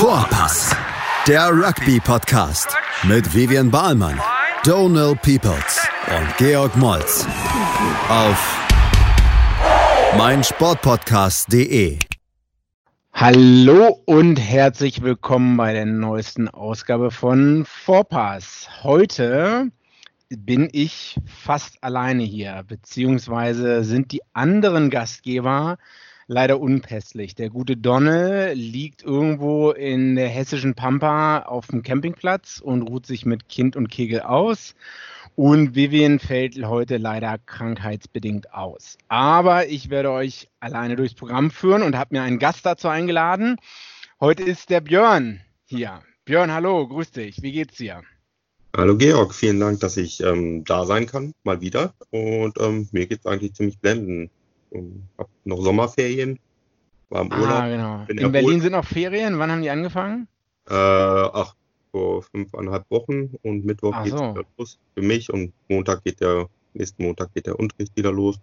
Vorpass, der Rugby-Podcast mit Vivian Bahlmann, Donal Peoples und Georg Moltz auf meinsportpodcast.de. Hallo und herzlich willkommen bei der neuesten Ausgabe von Vorpass. Heute bin ich fast alleine hier, beziehungsweise sind die anderen Gastgeber leider unpässlich. Der gute Donne liegt irgendwo in der hessischen Pampa auf dem Campingplatz und ruht sich mit Kind und Kegel aus. Und Vivian fällt heute leider krankheitsbedingt aus. Aber ich werde euch alleine durchs Programm führen und habe mir einen Gast dazu eingeladen. Heute ist der Björn hier. Björn, hallo, grüß dich. Wie geht's dir? Hallo Georg, vielen Dank, dass ich ähm, da sein kann, mal wieder. Und ähm, mir geht's eigentlich ziemlich blenden. Ähm, hab noch Sommerferien, war im Urlaub. Ah, genau. In erholt. Berlin sind noch Ferien. Wann haben die angefangen? Äh, ach, vor fünfeinhalb Wochen und Mittwoch ach geht es so. los für mich und Montag geht der, nächsten Montag geht der Unterricht wieder los.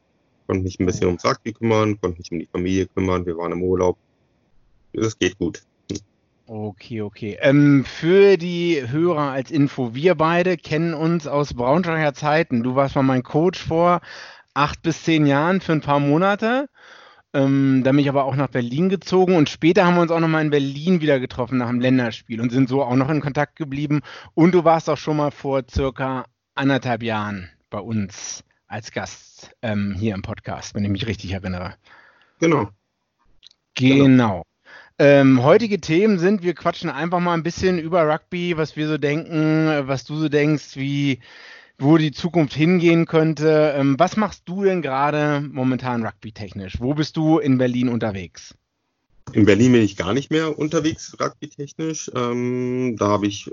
Konnte mich ein bisschen ums Rugby kümmern, konnte mich um die Familie kümmern, wir waren im Urlaub. Es geht gut. Okay, okay. Ähm, für die Hörer als Info, wir beide kennen uns aus Braunschweiger Zeiten. Du warst mal mein Coach vor acht bis zehn Jahren für ein paar Monate. Ähm, dann bin ich aber auch nach Berlin gezogen und später haben wir uns auch nochmal in Berlin wieder getroffen nach dem Länderspiel und sind so auch noch in Kontakt geblieben. Und du warst auch schon mal vor circa anderthalb Jahren bei uns als Gast ähm, hier im Podcast, wenn ich mich richtig erinnere. Genau. Genau. Ähm, heutige Themen sind, wir quatschen einfach mal ein bisschen über Rugby, was wir so denken, was du so denkst, wie wo die Zukunft hingehen könnte. Ähm, was machst du denn gerade momentan rugby-technisch? Wo bist du in Berlin unterwegs? In Berlin bin ich gar nicht mehr unterwegs rugby-technisch. Ähm, da habe ich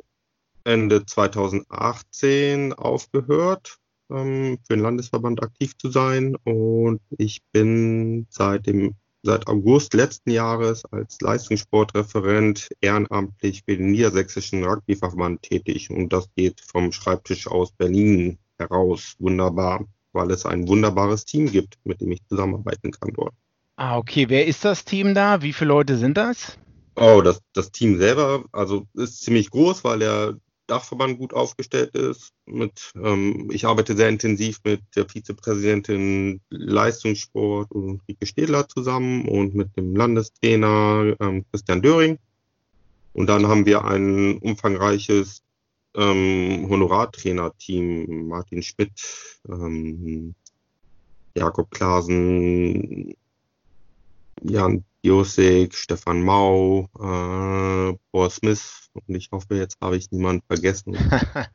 Ende 2018 aufgehört, ähm, für den Landesverband aktiv zu sein. Und ich bin seit dem seit August letzten Jahres als Leistungssportreferent ehrenamtlich für den Niedersächsischen Rugbyverband tätig und das geht vom Schreibtisch aus Berlin heraus wunderbar, weil es ein wunderbares Team gibt, mit dem ich zusammenarbeiten kann dort. Ah, okay. Wer ist das Team da? Wie viele Leute sind das? Oh, das, das Team selber, also ist ziemlich groß, weil der Dachverband gut aufgestellt ist. Mit, ähm, ich arbeite sehr intensiv mit der Vizepräsidentin Leistungssport Ulrike Städler zusammen und mit dem Landestrainer ähm, Christian Döring. Und dann haben wir ein umfangreiches ähm, Honorartrainer-Team. Martin Schmidt, ähm, Jakob Klasen, Jan Josek, Stefan Mau, äh, Paul Smith und ich hoffe, jetzt habe ich niemanden vergessen.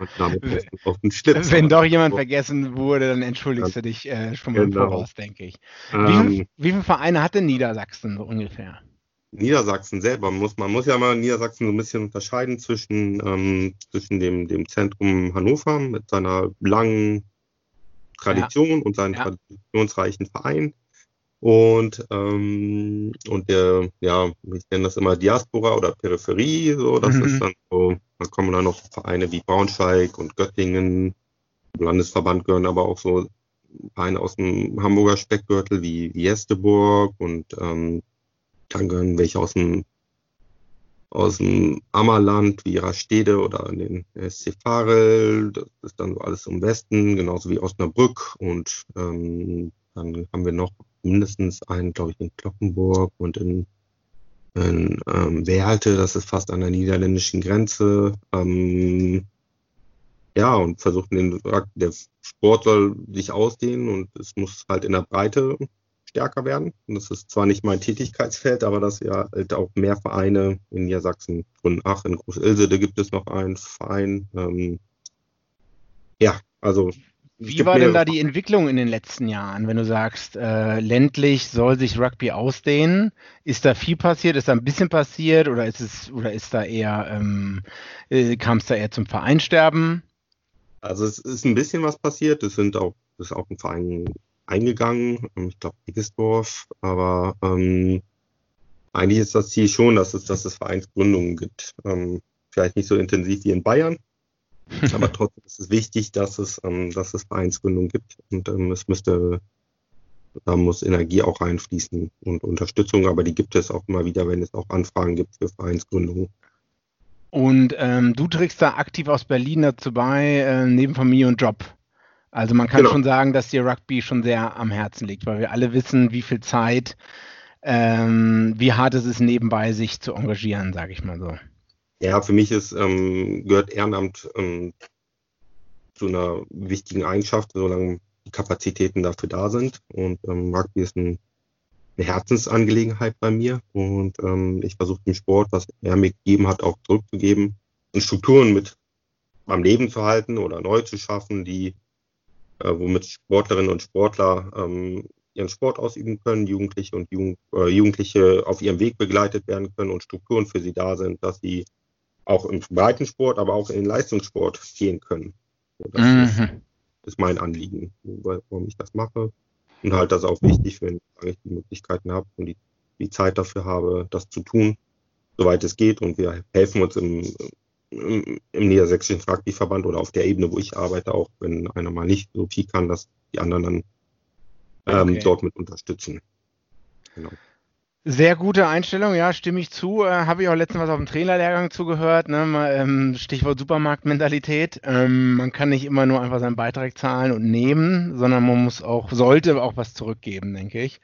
Wenn doch jemand vergessen wurde, dann entschuldigst du dich äh, schon mal genau. voraus, denke ich. Ähm, wie, wie viele Vereine hatte Niedersachsen so ungefähr? Niedersachsen selber muss man muss ja mal Niedersachsen so ein bisschen unterscheiden zwischen ähm, zwischen dem dem Zentrum Hannover mit seiner langen Tradition ja. und seinen ja. traditionsreichen Verein und, ähm, und der, ja, ich nenne das immer Diaspora oder Peripherie, so, das mhm. ist dann so, da kommen dann noch Vereine wie Braunschweig und Göttingen, Landesverband gehören aber auch so Vereine aus dem Hamburger Speckgürtel wie, wie Jesteburg und ähm, dann gehören welche aus dem aus dem Ammerland wie Rastede oder den SC Farel, das ist dann so alles im Westen, genauso wie Osnabrück und ähm, dann haben wir noch mindestens einen, glaube ich, in Kloppenburg und in, in ähm, Werlte, das ist fast an der niederländischen Grenze. Ähm, ja, und versuchen den, der Sport soll sich ausdehnen und es muss halt in der Breite stärker werden. Und das ist zwar nicht mein Tätigkeitsfeld, aber dass ja halt auch mehr Vereine in Niedersachsen gründen. Ach, in Groß-Ilse, gibt es noch einen Verein. Ähm, ja, also wie war denn da die Entwicklung in den letzten Jahren, wenn du sagst, äh, ländlich soll sich Rugby ausdehnen? Ist da viel passiert? Ist da ein bisschen passiert oder ist es oder ist da eher ähm, äh, kam es da eher zum Vereinsterben? Also es ist ein bisschen was passiert. Es sind auch ist auch ein Verein eingegangen. Ich glaube Eggesdorf, aber ähm, eigentlich ist das Ziel schon, dass es dass es Vereinsgründungen gibt. Ähm, vielleicht nicht so intensiv wie in Bayern, aber trotzdem ist es wichtig, dass es, ähm, dass es Vereinsgründung gibt und ähm, es müsste Da muss Energie auch reinfließen und Unterstützung, aber die gibt es auch immer wieder, wenn es auch Anfragen gibt für Vereinsgründungen. Und ähm, du trägst da aktiv aus Berlin dazu bei, äh, neben Familie und Job. Also man kann genau. schon sagen, dass dir Rugby schon sehr am Herzen liegt, weil wir alle wissen, wie viel Zeit, ähm, wie hart es ist, nebenbei sich zu engagieren, sage ich mal so. Ja, für mich ist, ähm, gehört Ehrenamt ähm, zu einer wichtigen Eigenschaft, solange die Kapazitäten dafür da sind. Und ähm, Rugby ist ein, eine Herzensangelegenheit bei mir. Und ähm, ich versuche dem Sport, was er mir gegeben hat, auch zurückzugeben und Strukturen mit am Leben zu halten oder neu zu schaffen, die äh, womit Sportlerinnen und Sportler ähm, ihren Sport ausüben können, Jugendliche und Jugend, äh, Jugendliche auf ihrem Weg begleitet werden können und Strukturen für sie da sind, dass sie auch im Breitensport, aber auch in den Leistungssport gehen können. Das mhm. ist, ist, mein Anliegen, warum ich das mache. Und halt das auch wichtig, wenn ich die Möglichkeiten habe und die, die Zeit dafür habe, das zu tun, soweit es geht. Und wir helfen uns im, im, im Niedersächsischen Rugbyverband oder auf der Ebene, wo ich arbeite, auch wenn einer mal nicht so viel kann, dass die anderen dann ähm, okay. dort mit unterstützen. Genau. Sehr gute Einstellung, ja, stimme ich zu. Äh, Habe ich auch letztens was auf dem Trainerlehrgang zugehört. Ne? Mal, ähm, Stichwort Supermarktmentalität. Ähm, man kann nicht immer nur einfach seinen Beitrag zahlen und nehmen, sondern man muss auch, sollte auch was zurückgeben, denke ich.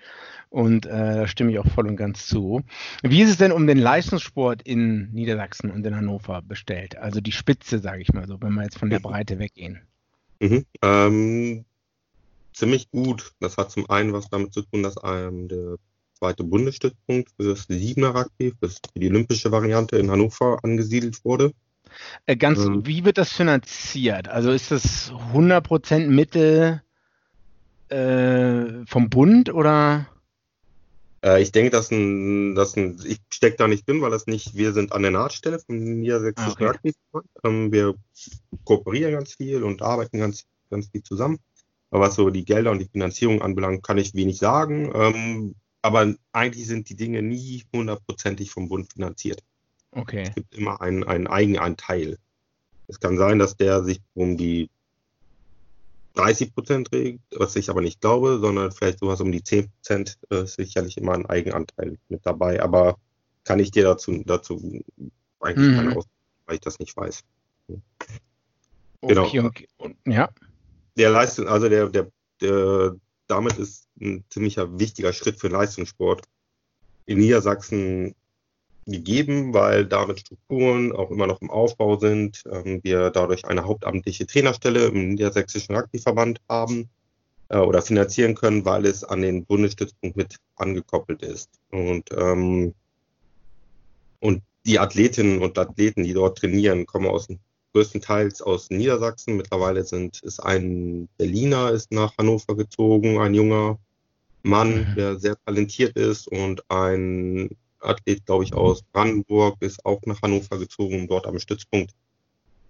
Und äh, da stimme ich auch voll und ganz zu. Wie ist es denn um den Leistungssport in Niedersachsen und in Hannover bestellt? Also die Spitze, sage ich mal so, wenn wir jetzt von der Breite weggehen. Mhm. Ähm, ziemlich gut. Das hat zum einen was damit zu tun, dass ähm, der zweite Bundesstützpunkt für das Siebener Rugby, für die olympische Variante in Hannover angesiedelt wurde. Äh, ganz, ähm, wie wird das finanziert? Also ist das 100% Mittel äh, vom Bund oder? Äh, ich denke, dass ein, dass ein, ich stecke da nicht drin, weil das nicht, wir sind an der Nahtstelle vom Niedersächsischen ah, okay. Rugby. Ähm, wir kooperieren ganz viel und arbeiten ganz, ganz viel zusammen. Aber was so die Gelder und die Finanzierung anbelangt, kann ich wenig sagen. Ähm, aber eigentlich sind die Dinge nie hundertprozentig vom Bund finanziert. Okay. Es gibt immer einen, einen Eigenanteil. Es kann sein, dass der sich um die 30 Prozent regt, was ich aber nicht glaube, sondern vielleicht sowas um die 10 Prozent äh, sicherlich immer ein Eigenanteil mit dabei. Aber kann ich dir dazu, dazu eigentlich mhm. keine Aus weil ich das nicht weiß. Genau. Okay, okay. ja der Leistung, also der, der, der, damit ist ein ziemlicher wichtiger Schritt für den Leistungssport in Niedersachsen gegeben, weil damit Strukturen auch immer noch im Aufbau sind. Ähm, wir dadurch eine hauptamtliche Trainerstelle im Niedersächsischen Rugbyverband haben äh, oder finanzieren können, weil es an den Bundesstützpunkt mit angekoppelt ist. Und, ähm, und die Athletinnen und Athleten, die dort trainieren, kommen aus größtenteils aus Niedersachsen. Mittlerweile sind, ist ein Berliner ist nach Hannover gezogen, ein junger Mann, mhm. der sehr talentiert ist und ein Athlet, glaube ich, aus Brandenburg ist auch nach Hannover gezogen, um dort am Stützpunkt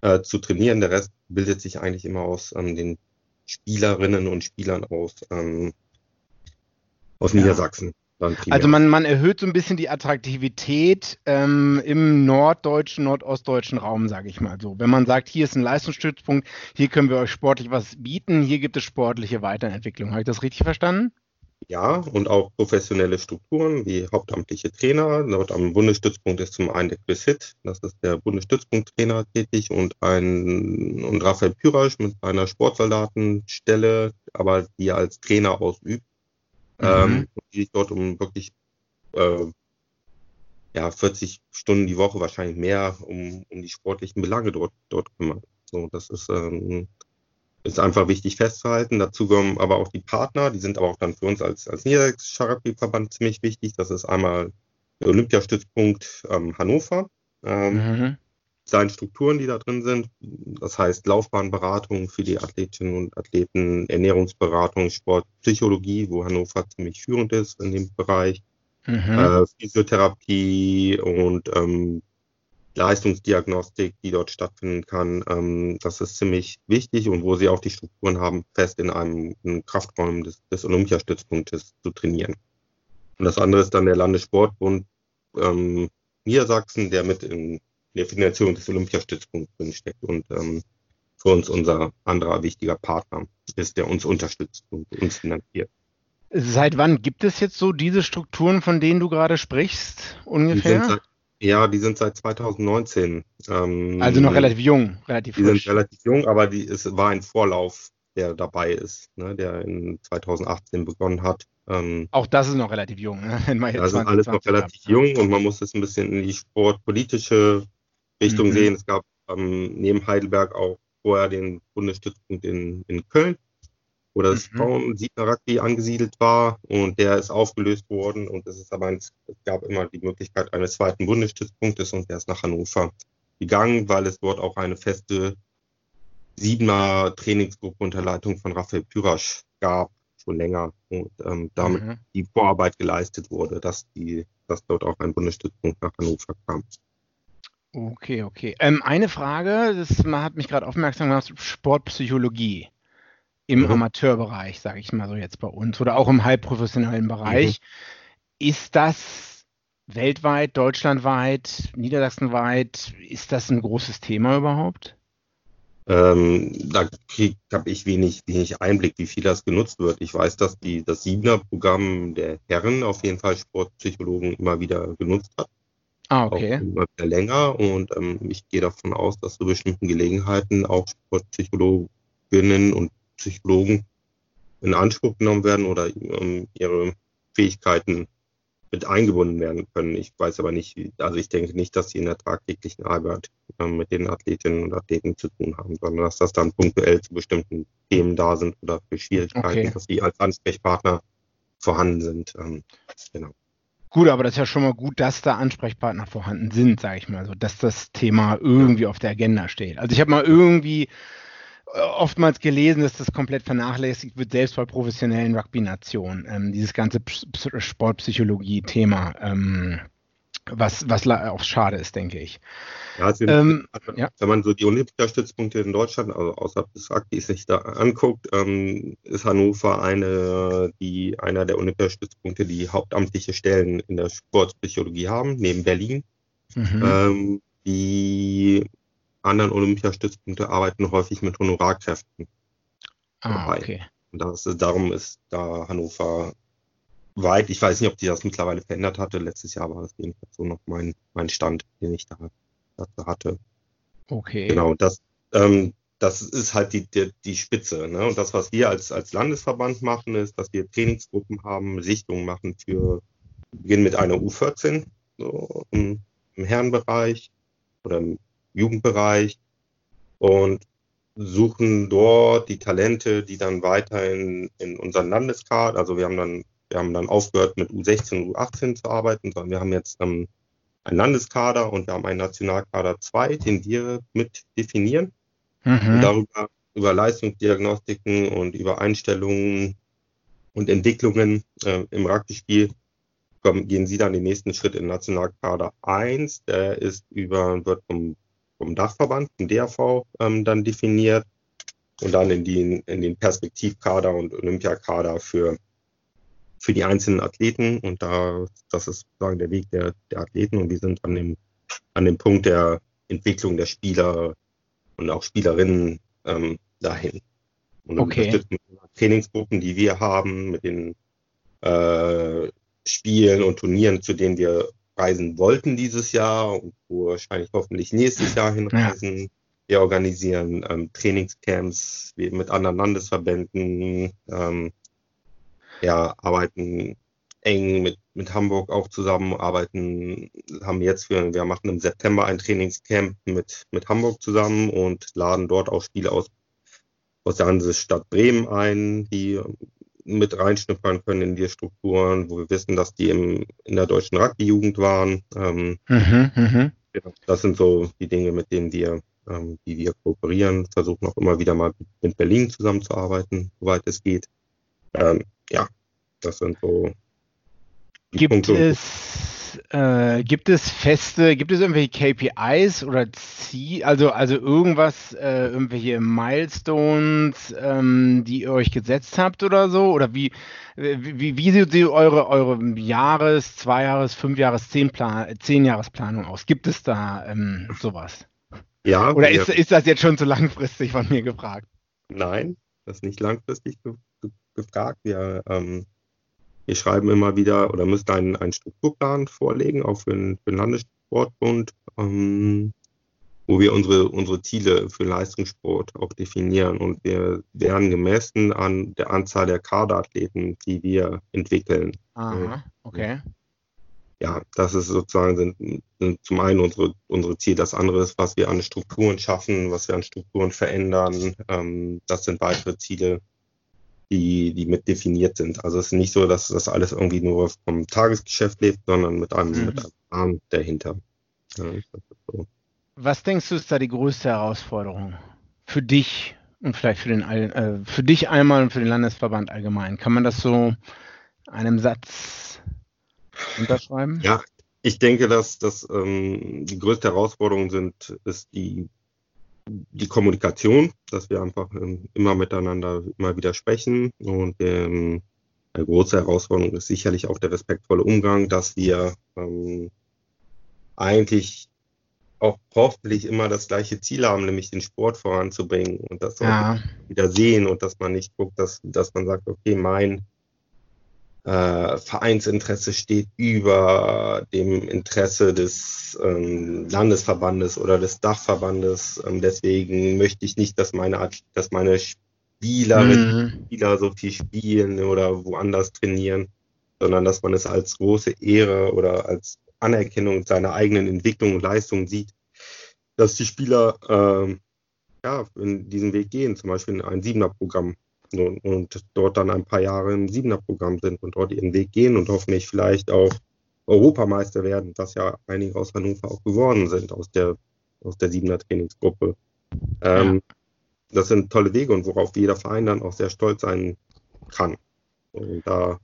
äh, zu trainieren. Der Rest bildet sich eigentlich immer aus ähm, den Spielerinnen und Spielern aus, ähm, aus ja. Niedersachsen. Also man, man erhöht so ein bisschen die Attraktivität ähm, im norddeutschen, nordostdeutschen Raum, sage ich mal so. Wenn man sagt, hier ist ein Leistungsstützpunkt, hier können wir euch sportlich was bieten, hier gibt es sportliche Weiterentwicklung. Habe ich das richtig verstanden? Ja, und auch professionelle Strukturen wie hauptamtliche Trainer. Dort am Bundesstützpunkt ist zum einen der Chris Hitt, das ist der Bundesstützpunkttrainer tätig und ein und Raphael Pyrasch mit einer Sportsoldatenstelle, aber die er als Trainer ausübt ähm, mhm. die sich dort um wirklich äh, ja, 40 Stunden die Woche, wahrscheinlich mehr, um, um die sportlichen Belange dort, dort kümmern. So, das ist, ähm, ist einfach wichtig festzuhalten. Dazu kommen aber auch die Partner, die sind aber auch dann für uns als, als Niedersächsischer Rugbyverband ziemlich wichtig. Das ist einmal der Olympiastützpunkt ähm, Hannover. Ähm, mhm seinen Strukturen, die da drin sind. Das heißt Laufbahnberatung für die Athletinnen und Athleten, Ernährungsberatung, Sportpsychologie, wo Hannover ziemlich führend ist in dem Bereich, mhm. äh, Physiotherapie und ähm, Leistungsdiagnostik, die dort stattfinden kann. Ähm, das ist ziemlich wichtig und wo sie auch die Strukturen haben, fest in einem, einem Kraftraum des, des Olympiastützpunktes zu trainieren. Und das andere ist dann der Landessportbund ähm, Niedersachsen, der mit in der Finanzierung des Olympiastützpunkts drinsteckt und ähm, für uns unser anderer wichtiger Partner ist, der uns unterstützt und uns finanziert. Seit wann gibt es jetzt so diese Strukturen, von denen du gerade sprichst, ungefähr? Die seit, ja, die sind seit 2019. Ähm, also noch relativ jung, relativ Die frisch. sind relativ jung, aber die, es war ein Vorlauf, der dabei ist, ne, der in 2018 begonnen hat. Ähm, Auch das ist noch relativ jung. Ne? Wenn man jetzt das ist alles noch relativ hat. jung und man muss es ein bisschen in die sportpolitische Richtung mhm. sehen. Es gab ähm, neben Heidelberg auch vorher den Bundesstützpunkt in, in Köln, wo das mhm. Frauen Siegner Rugby angesiedelt war und der ist aufgelöst worden und es ist aber ein, es gab immer die Möglichkeit eines zweiten Bundesstützpunktes und der ist nach Hannover gegangen, weil es dort auch eine feste Siebener Trainingsgruppe unter Leitung von Raphael Pyrasch gab, schon länger und ähm, damit mhm. die Vorarbeit geleistet wurde, dass die, dass dort auch ein Bundesstützpunkt nach Hannover kam. Okay, okay. Ähm, eine Frage, das hat mich gerade aufmerksam gemacht, Sportpsychologie im mhm. Amateurbereich, sage ich mal so jetzt bei uns, oder auch im halbprofessionellen Bereich. Mhm. Ist das weltweit, deutschlandweit, niedersachsenweit, ist das ein großes Thema überhaupt? Ähm, da habe ich wenig, wenig Einblick, wie viel das genutzt wird. Ich weiß, dass die, das Siebener-Programm der Herren auf jeden Fall Sportpsychologen immer wieder genutzt hat. Ah, okay. Auch immer wieder länger und ähm, ich gehe davon aus, dass zu bestimmten Gelegenheiten auch Sportpsychologinnen und Psychologen in Anspruch genommen werden oder um, ihre Fähigkeiten mit eingebunden werden können. Ich weiß aber nicht, also ich denke nicht, dass sie in der tagtäglichen Arbeit äh, mit den Athletinnen und Athleten zu tun haben, sondern dass das dann punktuell zu bestimmten Themen da sind oder für Schwierigkeiten, okay. dass sie als Ansprechpartner vorhanden sind. Ähm, genau. Gut, aber das ist ja schon mal gut, dass da Ansprechpartner vorhanden sind, sage ich mal so, dass das Thema irgendwie auf der Agenda steht. Also ich habe mal irgendwie oftmals gelesen, dass das komplett vernachlässigt wird, selbst bei professionellen Rugby-Nationen. Ähm, dieses ganze Sportpsychologie-Thema, ähm, was, was auch schade ist, denke ich. Ja, also, ähm, ja. wenn man so die Olympiastützpunkte in Deutschland, also außerhalb des Rugby sich da anguckt, ähm, ist Hannover eine, die, einer der Olympiastützpunkte, die hauptamtliche Stellen in der Sportpsychologie haben, neben Berlin. Mhm. Ähm, die anderen Olympiastützpunkte arbeiten häufig mit Honorarkräften. Ah, dabei. okay. Und das, darum ist da Hannover weit. Ich weiß nicht, ob die das mittlerweile verändert hatte. Letztes Jahr war das jedenfalls so noch mein, mein Stand, den ich da dazu hatte. Okay. Genau, das, ähm, das ist halt die, die, die Spitze. Ne? Und das, was wir als, als Landesverband machen, ist, dass wir Trainingsgruppen haben, Sichtungen machen für, beginnen mit einer U14 so, im, im Herrenbereich oder im Jugendbereich und suchen dort die Talente, die dann weiter in, in unseren Landeskader, also wir haben dann, wir haben dann aufgehört mit U16 und U18 zu arbeiten, sondern wir haben jetzt ähm, einen Landeskader und wir haben einen Nationalkader 2, den wir mit definieren. Mhm. Und darüber über Leistungsdiagnostiken und über Einstellungen und Entwicklungen äh, im Rugby-Spiel gehen Sie dann den nächsten Schritt in Nationalkader 1. Der ist über, wird vom vom Dachverband, vom DRV, ähm, dann definiert und dann in, die, in den Perspektivkader und Olympiakader für, für die einzelnen Athleten. Und da, das ist sozusagen der Weg der, der Athleten und wir sind an dem, an dem Punkt der Entwicklung der Spieler und auch Spielerinnen ähm, dahin. Und okay. unterstützen Trainingsgruppen, die wir haben, mit den äh, Spielen und Turnieren, zu denen wir reisen wollten dieses Jahr und wo wahrscheinlich hoffentlich nächstes Jahr hinreisen. Ja. Wir organisieren ähm, Trainingscamps mit anderen Landesverbänden, ähm, ja, arbeiten eng mit, mit Hamburg auch zusammen, arbeiten, haben jetzt für, wir machen im September ein Trainingscamp mit, mit Hamburg zusammen und laden dort auch Spiele aus, aus der Hansestadt Bremen ein, die mit reinschnuppern können in die Strukturen, wo wir wissen, dass die im, in der deutschen Rugby-Jugend waren. Ähm, mhm, mh. das sind so die Dinge, mit denen wir, ähm, die wir kooperieren, versuchen auch immer wieder mal mit Berlin zusammenzuarbeiten, soweit es geht. Ähm, ja, das sind so. Gibt Punkte. es äh, gibt es feste, gibt es irgendwelche KPIs oder Ziel, also, also irgendwas, äh, irgendwelche Milestones, ähm, die ihr euch gesetzt habt oder so? Oder wie, wie, wie sieht eure, eure Jahres-, Zweijahres-, Fünfjahres-, Zehnplan Zehnjahresplanung aus? Gibt es da ähm, sowas? Ja. Oder ist, ist das jetzt schon zu langfristig von mir gefragt? Nein, das ist nicht langfristig gefragt. Wir ähm, wir schreiben immer wieder oder müssen einen, einen Strukturplan vorlegen, auch für den, für den Landessportbund, ähm, wo wir unsere, unsere Ziele für Leistungssport auch definieren. Und wir werden gemessen an der Anzahl der Kaderathleten, die wir entwickeln. Aha, okay. Ja, das ist sozusagen sind, sind zum einen unsere, unsere Ziele. Das andere ist, was wir an Strukturen schaffen, was wir an Strukturen verändern. Ähm, das sind weitere Ziele, die, die mit definiert sind. Also es ist nicht so, dass das alles irgendwie nur vom Tagesgeschäft lebt, sondern mit einem, mhm. mit einem Plan dahinter. Ja, so. Was denkst du ist da die größte Herausforderung für dich und vielleicht für den äh, für dich einmal und für den Landesverband allgemein? Kann man das so einem Satz unterschreiben? Ja, ich denke, dass das ähm, die größte Herausforderung sind, ist die die Kommunikation, dass wir einfach ähm, immer miteinander immer wieder sprechen und ähm, eine große Herausforderung ist sicherlich auch der respektvolle Umgang, dass wir ähm, eigentlich auch hoffentlich immer das gleiche Ziel haben, nämlich den Sport voranzubringen und das ja. wieder sehen und dass man nicht guckt, dass, dass man sagt, okay, mein äh, Vereinsinteresse steht über dem Interesse des ähm, Landesverbandes oder des Dachverbandes. Ähm, deswegen möchte ich nicht, dass meine, dass meine Spielerinnen mhm. Spieler so viel spielen oder woanders trainieren, sondern dass man es als große Ehre oder als Anerkennung seiner eigenen Entwicklung und Leistung sieht, dass die Spieler ähm, ja, in diesen Weg gehen, zum Beispiel in ein Siebener-Programm und, und, dort dann ein paar Jahre im Siebener-Programm sind und dort ihren Weg gehen und hoffentlich vielleicht auch Europameister werden, was ja einige aus Hannover auch geworden sind, aus der, aus der Siebener-Trainingsgruppe. Ähm, ja. Das sind tolle Wege und worauf jeder Verein dann auch sehr stolz sein kann. Und da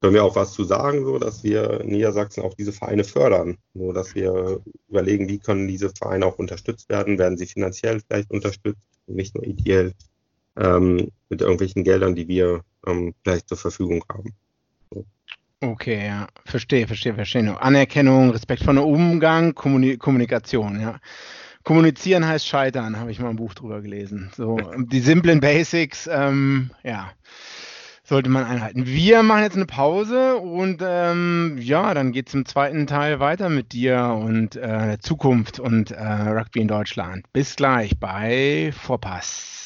können wir auch was zu sagen, so dass wir in Niedersachsen auch diese Vereine fördern. Nur dass wir überlegen, wie können diese Vereine auch unterstützt werden, werden sie finanziell vielleicht unterstützt, nicht nur ideell ähm, mit irgendwelchen Geldern, die wir ähm, vielleicht zur Verfügung haben. So. Okay, ja, verstehe, verstehe, verstehe. Anerkennung, Respekt vor dem Umgang, Kommuni Kommunikation, ja. Kommunizieren heißt scheitern, habe ich mal ein Buch drüber gelesen. So, die simplen Basics, ähm, ja sollte man einhalten. Wir machen jetzt eine Pause und ähm, ja, dann geht es im zweiten Teil weiter mit dir und äh, Zukunft und äh, Rugby in Deutschland. Bis gleich bei Vorpass.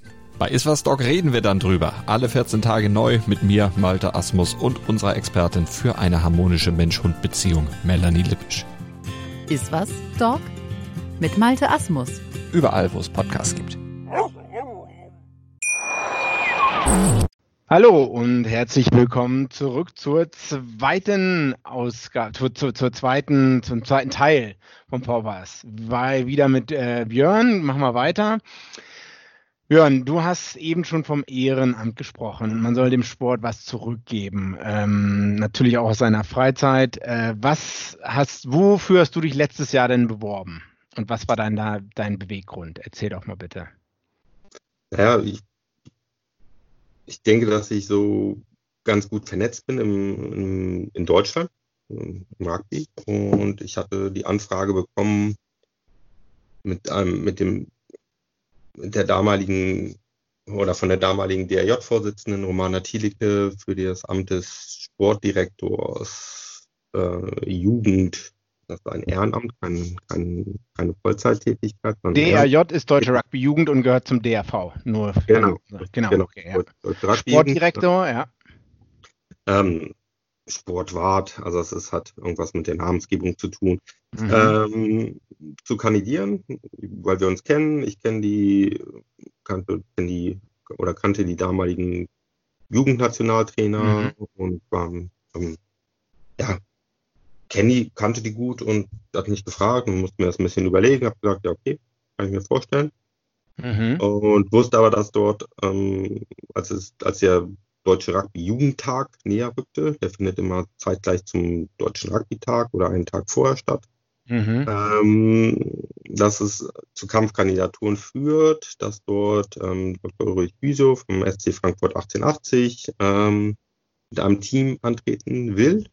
Bei Iswas Dog reden wir dann drüber. Alle 14 Tage neu mit mir, Malte Asmus und unserer Expertin für eine harmonische Mensch-Hund-Beziehung, Melanie Lippisch. Iswas Dog mit Malte Asmus. Überall, wo es Podcasts gibt. Hallo und herzlich willkommen zurück zur zweiten Ausgabe, zur, zur, zur, zweiten, zum zweiten Teil vom Vorpass. Weil wieder mit äh, Björn, machen wir weiter. Björn, du hast eben schon vom Ehrenamt gesprochen. Man soll dem Sport was zurückgeben. Ähm, natürlich auch aus seiner Freizeit. Äh, was hast, wofür hast du dich letztes Jahr denn beworben? Und was war dein, dein Beweggrund? Erzähl doch mal bitte. Ja, ich ich denke, dass ich so ganz gut vernetzt bin im, im, in Deutschland, im Rugby. Und ich hatte die Anfrage bekommen, mit einem, mit dem, der damaligen oder von der damaligen DRJ-Vorsitzenden Romana Thielicke für das Amt des Sportdirektors äh, Jugend das war ein Ehrenamt, kein, kein, keine Vollzeittätigkeit. DRJ ist Deutsche Rugby Jugend und gehört zum DRV. Nur genau, genau, genau. Okay, ja. Sportdirektor, ja. Ähm, Sportwart, also es ist, hat irgendwas mit der Namensgebung zu tun. Mhm. Ähm, zu kandidieren, weil wir uns kennen. Ich kenne die, kannte die oder kannte die damaligen Jugendnationaltrainer mhm. und war ähm, ja, Kenny kannte die gut und hat mich gefragt und musste mir das ein bisschen überlegen. Habe gesagt, ja, okay, kann ich mir vorstellen. Mhm. Und wusste aber, dass dort, ähm, als, es, als der Deutsche Rugby-Jugendtag näher rückte. Der findet immer zeitgleich zum Deutschen Rugby-Tag oder einen Tag vorher statt. Mhm. Ähm, dass es zu Kampfkandidaturen führt, dass dort ähm, Dr. Ulrich Büsow vom SC Frankfurt 1880 ähm, mit einem Team antreten will.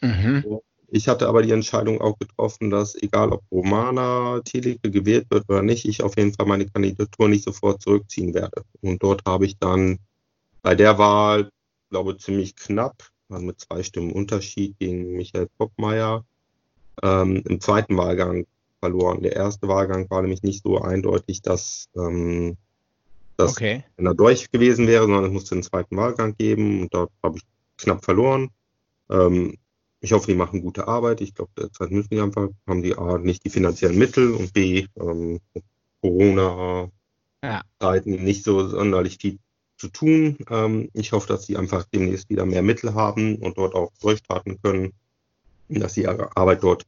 Mhm. Ich hatte aber die Entscheidung auch getroffen, dass egal ob Romana Teleke gewählt wird oder nicht, ich auf jeden Fall meine Kandidatur nicht sofort zurückziehen werde. Und dort habe ich dann bei der Wahl, glaube ich, ziemlich knapp, also mit zwei Stimmen Unterschied gegen Michael Poppmeier, ähm, im zweiten Wahlgang verloren. Der erste Wahlgang war nämlich nicht so eindeutig, dass ähm, das okay. wenn er durch gewesen wäre, sondern es musste einen zweiten Wahlgang geben und dort habe ich knapp verloren. Ähm, ich hoffe, die machen gute Arbeit. Ich glaube, derzeit müssen die einfach, haben die A, nicht die finanziellen Mittel und B, ähm, Corona-Zeiten ja. nicht so sonderlich viel zu tun. Ähm, ich hoffe, dass sie einfach demnächst wieder mehr Mittel haben und dort auch durchstarten können dass sie ihrer Arbeit dort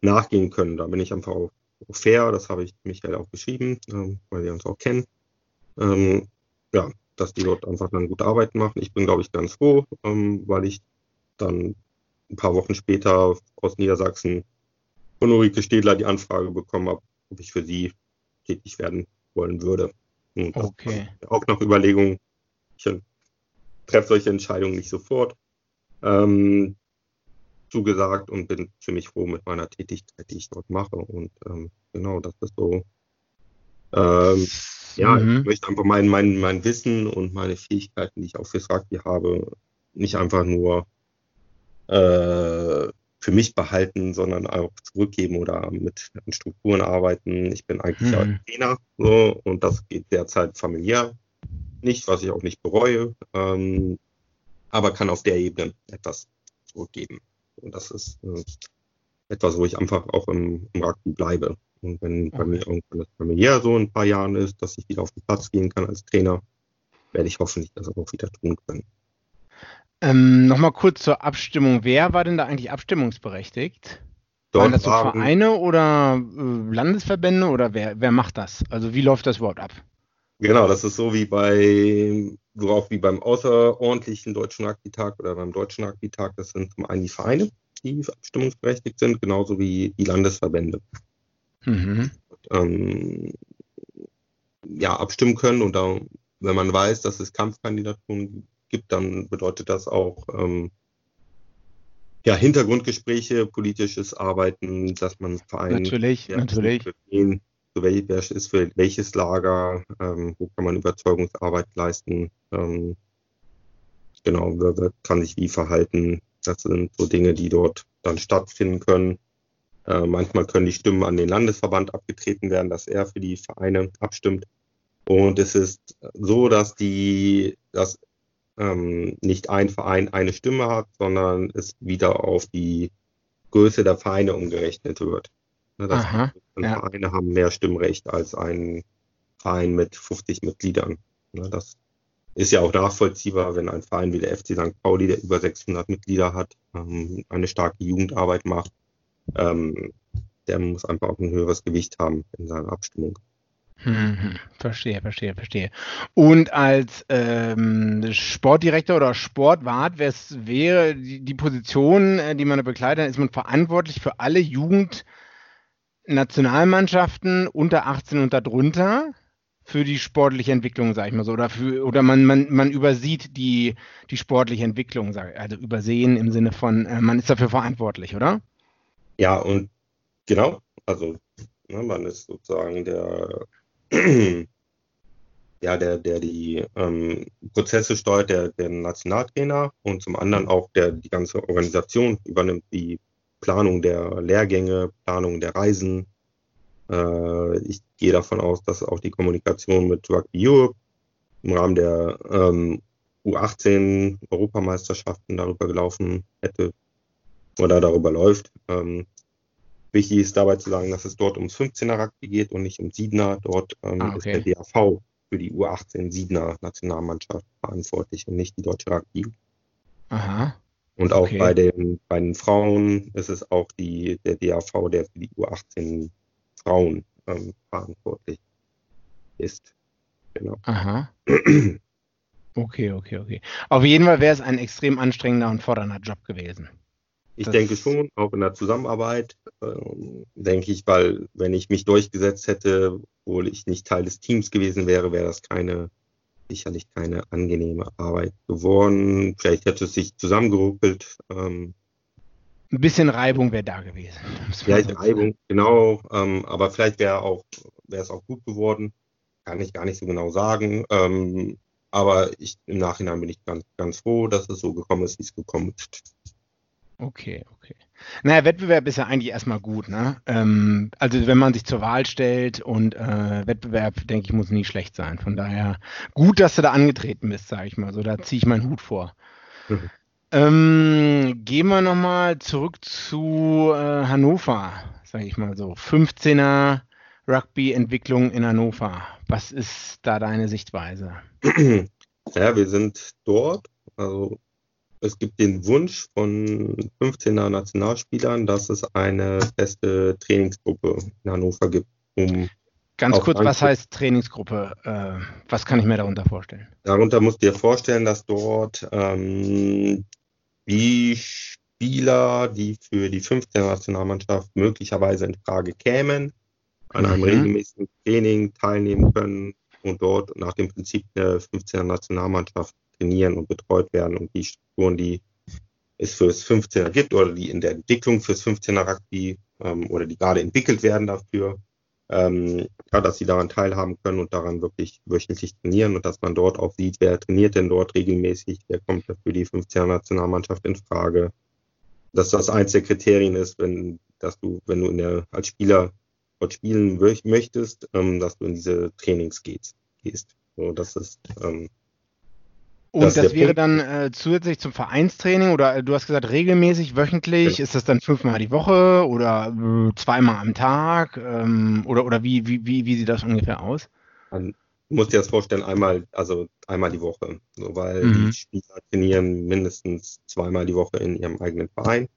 nachgehen können. Da bin ich einfach auch fair, das habe ich Michael auch geschrieben, ähm, weil wir uns auch kennen. Ähm, ja, dass die dort einfach dann gute Arbeit machen. Ich bin, glaube ich, ganz froh, ähm, weil ich dann ein paar Wochen später aus Niedersachsen von Ulrike Stedler die Anfrage bekommen habe, ob ich für sie tätig werden wollen würde. Und okay. Auch nach Überlegungen. Ich treffe solche Entscheidungen nicht sofort. Ähm, zugesagt und bin ziemlich froh mit meiner Tätigkeit, die ich dort mache. Und ähm, genau, das ist so. Ähm, ja, mhm. ich möchte einfach mein, mein, mein Wissen und meine Fähigkeiten, die ich auch fürs Rugby habe, nicht einfach nur äh, für mich behalten, sondern auch zurückgeben oder mit Strukturen arbeiten. Ich bin eigentlich ja Trainer so, und das geht derzeit familiär nicht, was ich auch nicht bereue, ähm, aber kann auf der Ebene etwas zurückgeben. Und das ist äh, etwas, wo ich einfach auch im, im Rugby bleibe. Und wenn okay. bei mir irgendwann das familiär so in ein paar Jahren ist, dass ich wieder auf den Platz gehen kann als Trainer, werde ich hoffentlich das auch wieder tun können. Ähm, Nochmal kurz zur Abstimmung. Wer war denn da eigentlich abstimmungsberechtigt? Dort Waren das so Vereine oder äh, Landesverbände oder wer, wer macht das? Also wie läuft das überhaupt ab? Genau, das ist so wie bei, auch wie beim außerordentlichen Deutschen Rugby-Tag oder beim Deutschen Rugby-Tag. Das sind zum einen die Vereine, die abstimmungsberechtigt sind, genauso wie die Landesverbände. Mhm. Ähm, ja, abstimmen können und da, wenn man weiß, dass es Kampfkandidaturen gibt, dann bedeutet das auch ähm, ja, Hintergrundgespräche, politisches Arbeiten, dass man Vereine natürlich, natürlich so wel, wer ist für welches Lager, ähm, wo kann man Überzeugungsarbeit leisten, ähm, genau, wer, wer, kann sich wie verhalten. Das sind so Dinge, die dort dann stattfinden können. Äh, manchmal können die Stimmen an den Landesverband abgetreten werden, dass er für die Vereine abstimmt. Und es ist so, dass die, dass ähm, nicht ein Verein eine Stimme hat, sondern es wieder auf die Größe der Vereine umgerechnet wird. Ne, Aha, ja. Vereine haben mehr Stimmrecht als ein Verein mit 50 Mitgliedern. Ne, das ist ja auch nachvollziehbar, wenn ein Verein wie der FC St. Pauli, der über 600 Mitglieder hat, ähm, eine starke Jugendarbeit macht, ähm, der muss einfach auch ein höheres Gewicht haben in seiner Abstimmung. Hm, verstehe, verstehe, verstehe. Und als ähm, Sportdirektor oder Sportwart, wäre die, die Position, äh, die man bekleidet, ist man verantwortlich für alle Jugend- Nationalmannschaften unter 18 und darunter für die sportliche Entwicklung, sag ich mal so, oder für, oder man, man, man übersieht die, die sportliche Entwicklung, sag, also übersehen im Sinne von, äh, man ist dafür verantwortlich, oder? Ja, und genau, also ne, man ist sozusagen der, ja, der, der die ähm, Prozesse steuert, der, der Nationaltrainer und zum anderen auch der die ganze Organisation übernimmt, die Planung der Lehrgänge, Planung der Reisen. Äh, ich gehe davon aus, dass auch die Kommunikation mit Rugby Europe im Rahmen der ähm, U18 Europameisterschaften darüber gelaufen hätte oder darüber läuft. Ähm, wichtig ist dabei zu sagen, dass es dort ums 15er Rugby geht und nicht um 7er. Dort ähm, ah, okay. ist der DAV für die U18 7er Nationalmannschaft verantwortlich und nicht die deutsche Rugby. Aha. Und auch okay. bei, den, bei den Frauen ist es auch die, der DAV, der für die U18 Frauen ähm, verantwortlich ist. Genau. Aha. Okay, okay, okay. Auf jeden Fall wäre es ein extrem anstrengender und fordernder Job gewesen. Ich das denke schon, auch in der Zusammenarbeit, äh, denke ich, weil wenn ich mich durchgesetzt hätte, obwohl ich nicht Teil des Teams gewesen wäre, wäre das keine, sicherlich keine angenehme Arbeit geworden. Vielleicht hätte es sich zusammengeruckelt. Ähm, ein bisschen Reibung wäre da gewesen. Vielleicht Reibung, genau. Ähm, aber vielleicht wäre auch, wäre es auch gut geworden. Kann ich gar nicht so genau sagen. Ähm, aber ich, im Nachhinein bin ich ganz, ganz froh, dass es so gekommen ist, wie es gekommen ist. Okay, okay. Naja, Wettbewerb ist ja eigentlich erstmal gut, ne? Ähm, also wenn man sich zur Wahl stellt und äh, Wettbewerb, denke ich, muss nie schlecht sein. Von daher gut, dass du da angetreten bist, sage ich mal. So, da ziehe ich meinen Hut vor. Mhm. Ähm, gehen wir nochmal zurück zu äh, Hannover, sage ich mal so. 15er Rugby-Entwicklung in Hannover. Was ist da deine Sichtweise? Ja, wir sind dort. Also es gibt den Wunsch von 15er Nationalspielern, dass es eine feste Trainingsgruppe in Hannover gibt. Um Ganz kurz, was heißt Trainingsgruppe? Äh, was kann ich mir darunter vorstellen? Darunter musst du dir vorstellen, dass dort ähm, die Spieler, die für die 15er Nationalmannschaft möglicherweise in Frage kämen, an einem mhm. regelmäßigen Training teilnehmen können und dort nach dem Prinzip der 15er Nationalmannschaft trainieren und betreut werden und die Strukturen, die es fürs 15er gibt oder die in der Entwicklung fürs 15er Rugby ähm, oder die gerade entwickelt werden dafür, ähm, ja, dass sie daran teilhaben können und daran wirklich wöchentlich trainieren und dass man dort auch sieht, wer trainiert denn dort regelmäßig, wer kommt für die 15er Nationalmannschaft in Frage. Dass das eins der Kriterien ist, wenn, dass du, wenn du in der, als Spieler dort spielen möchtest, ähm, dass du in diese Trainings gehst. gehst. So, das ist ähm, und das, das wäre Punkt. dann äh, zusätzlich zum Vereinstraining oder äh, du hast gesagt regelmäßig, wöchentlich, ja. ist das dann fünfmal die Woche oder äh, zweimal am Tag ähm, oder, oder wie, wie, wie, wie sieht das ungefähr aus? Man muss dir das vorstellen, einmal, also einmal die Woche, so, weil mhm. die Spieler trainieren mindestens zweimal die Woche in ihrem eigenen Verein.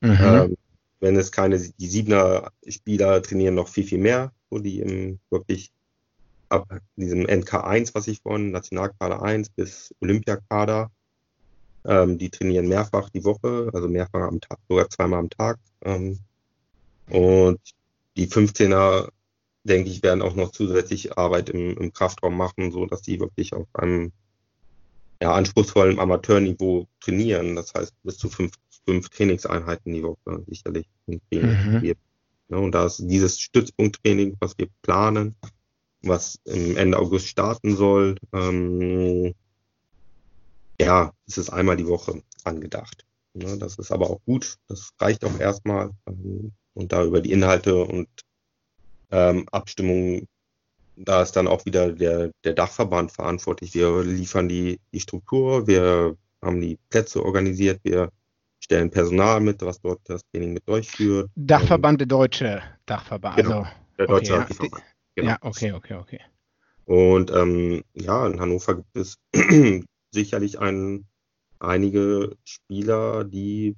Mhm. Ähm, wenn es keine, die Siebener Spieler trainieren noch viel, viel mehr, wo die im wirklich ab diesem NK1, was ich vorhin, Nationalkader 1 bis Olympiakader, ähm, die trainieren mehrfach die Woche, also mehrfach am Tag, sogar zweimal am Tag. Ähm, und die 15er, denke ich, werden auch noch zusätzlich Arbeit im, im Kraftraum machen, so dass die wirklich auf einem ja, anspruchsvollen Amateurniveau trainieren. Das heißt, bis zu fünf, fünf Trainingseinheiten die Woche sicherlich. Mhm. Ja, und da ist dieses Stützpunkttraining, was wir planen, was im Ende August starten soll. Ähm, ja, es ist einmal die Woche angedacht. Ne, das ist aber auch gut. Das reicht auch erstmal. Ähm, und da über die Inhalte und ähm, Abstimmungen, da ist dann auch wieder der, der Dachverband verantwortlich. Wir liefern die, die Struktur, wir haben die Plätze organisiert, wir stellen Personal mit, was dort das Training mit durchführt. Dachverband, der deutsche Dachverband. Genau, also, der deutsche okay, Dachverband. Genau. Ja, okay, okay, okay. Und ähm, ja, in Hannover gibt es sicherlich ein, einige Spieler, die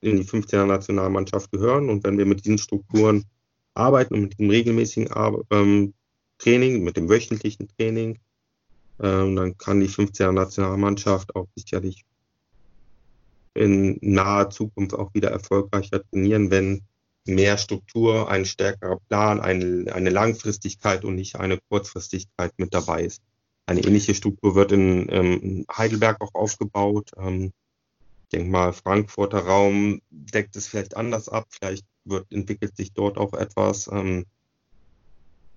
in die 15er Nationalmannschaft gehören. Und wenn wir mit diesen Strukturen arbeiten und mit dem regelmäßigen Ar ähm, Training, mit dem wöchentlichen Training, ähm, dann kann die 15er Nationalmannschaft auch sicherlich in naher Zukunft auch wieder erfolgreicher trainieren, wenn mehr Struktur, ein stärkerer Plan, eine, eine Langfristigkeit und nicht eine Kurzfristigkeit mit dabei ist. Eine ähnliche Struktur wird in, ähm, in Heidelberg auch aufgebaut. Ähm, ich denke mal, Frankfurter Raum deckt es vielleicht anders ab. Vielleicht wird, entwickelt sich dort auch etwas. Ähm,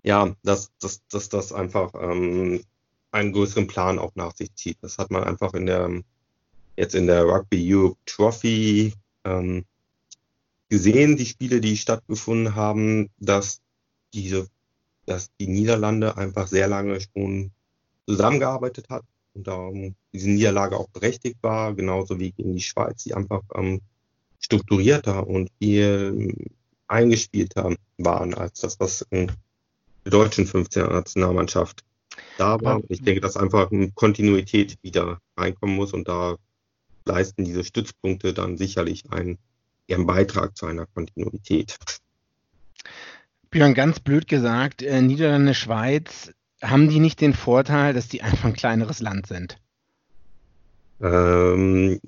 ja, dass, dass, dass das einfach ähm, einen größeren Plan auch nach sich zieht. Das hat man einfach in der jetzt in der Rugby Europe Trophy ähm, gesehen, die Spiele, die stattgefunden haben, dass diese, dass die Niederlande einfach sehr lange schon zusammengearbeitet hat und darum diese Niederlage auch berechtigt war, genauso wie gegen die Schweiz, die einfach ähm, strukturierter und viel eingespielter waren als das, was in der deutschen 15er Nationalmannschaft da war. Ich denke, dass einfach eine Kontinuität wieder reinkommen muss und da leisten diese Stützpunkte dann sicherlich einen ihren Beitrag zu einer Kontinuität. Björn, ganz blöd gesagt, äh, Niederlande, Schweiz, haben die nicht den Vorteil, dass die einfach ein kleineres Land sind? Ähm,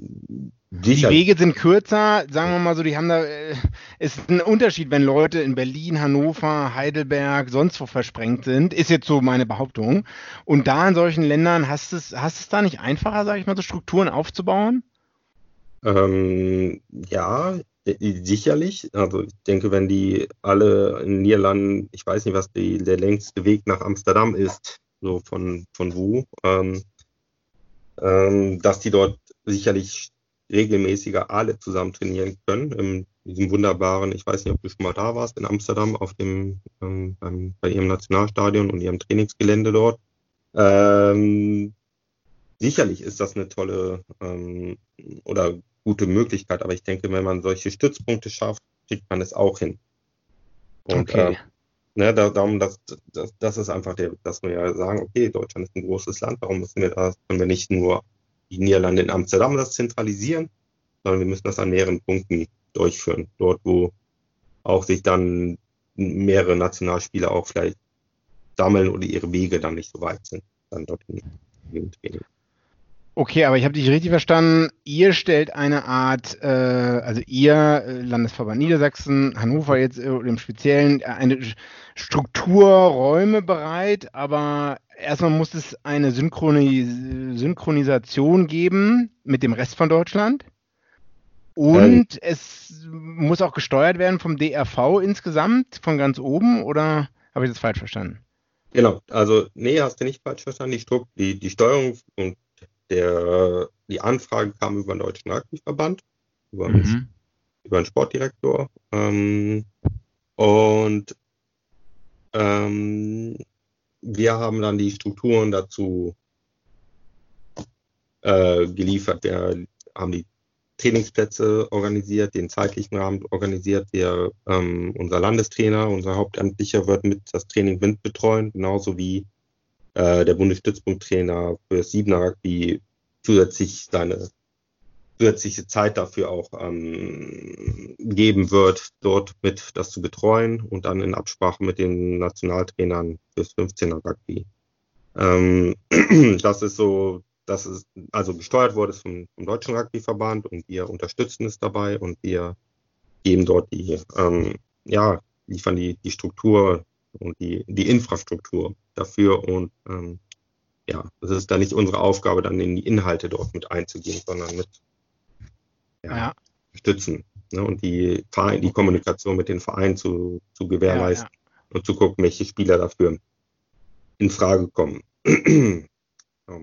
die Wege sind kürzer, sagen wir mal so, die haben da, äh, ist ein Unterschied, wenn Leute in Berlin, Hannover, Heidelberg, sonst wo versprengt sind, ist jetzt so meine Behauptung. Und da in solchen Ländern hast es, hast es da nicht einfacher, sage ich mal, so Strukturen aufzubauen? Ähm, ja, sicherlich. Also ich denke, wenn die alle in Niederlanden, ich weiß nicht, was die, der längste Weg nach Amsterdam ist, so von, von Wu, ähm, ähm, dass die dort sicherlich regelmäßiger alle zusammen trainieren können. In diesem wunderbaren, ich weiß nicht, ob du schon mal da warst, in Amsterdam auf dem, ähm, beim, bei ihrem Nationalstadion und ihrem Trainingsgelände dort. Ähm, sicherlich ist das eine tolle ähm, oder gute Möglichkeit, aber ich denke, wenn man solche Stützpunkte schafft, kriegt man es auch hin. Und okay. äh, ne, darum, dass, das, das ist einfach der, dass wir ja sagen, okay, Deutschland ist ein großes Land, warum müssen wir das, können wir nicht nur die Niederlande in Amsterdam das zentralisieren, sondern wir müssen das an mehreren Punkten durchführen. Dort, wo auch sich dann mehrere Nationalspieler auch vielleicht sammeln oder ihre Wege dann nicht so weit sind, dann dorthin Training. Okay, aber ich habe dich richtig verstanden. Ihr stellt eine Art, äh, also ihr äh, Landesverband Niedersachsen, Hannover jetzt äh, im Speziellen, eine Strukturräume bereit, aber erstmal muss es eine Synchronis Synchronisation geben mit dem Rest von Deutschland. Und ja. es muss auch gesteuert werden vom DRV insgesamt, von ganz oben, oder habe ich das falsch verstanden? Genau, also nee, hast du nicht falsch verstanden. Die, die, die Steuerung und der, die Anfrage kam über den Deutschen Rugbyverband, über, mhm. über den Sportdirektor. Ähm, und ähm, wir haben dann die Strukturen dazu äh, geliefert. Wir haben die Trainingsplätze organisiert, den zeitlichen Rahmen organisiert. Wir, ähm, unser Landestrainer, unser Hauptamtlicher wird mit das Training Wind betreuen, genauso wie äh, der Bundesstützpunkttrainer für Siebener Rugby zusätzlich seine zusätzliche Zeit dafür auch ähm, geben wird, dort mit das zu betreuen und dann in Absprache mit den Nationaltrainern fürs 15er Rugby. Ähm, das ist so, das ist also gesteuert wurde vom, vom Deutschen Rugbyverband und wir unterstützen es dabei und wir geben dort die, ähm, ja, liefern die, die Struktur und die, die Infrastruktur dafür und ähm, ja, das ist dann nicht unsere Aufgabe, dann in die Inhalte dort mit einzugehen, sondern mit ja, ja. stützen ne, und die, Verein, die Kommunikation mit den Vereinen zu, zu gewährleisten ja, und zu gucken, welche Spieler dafür in Frage kommen.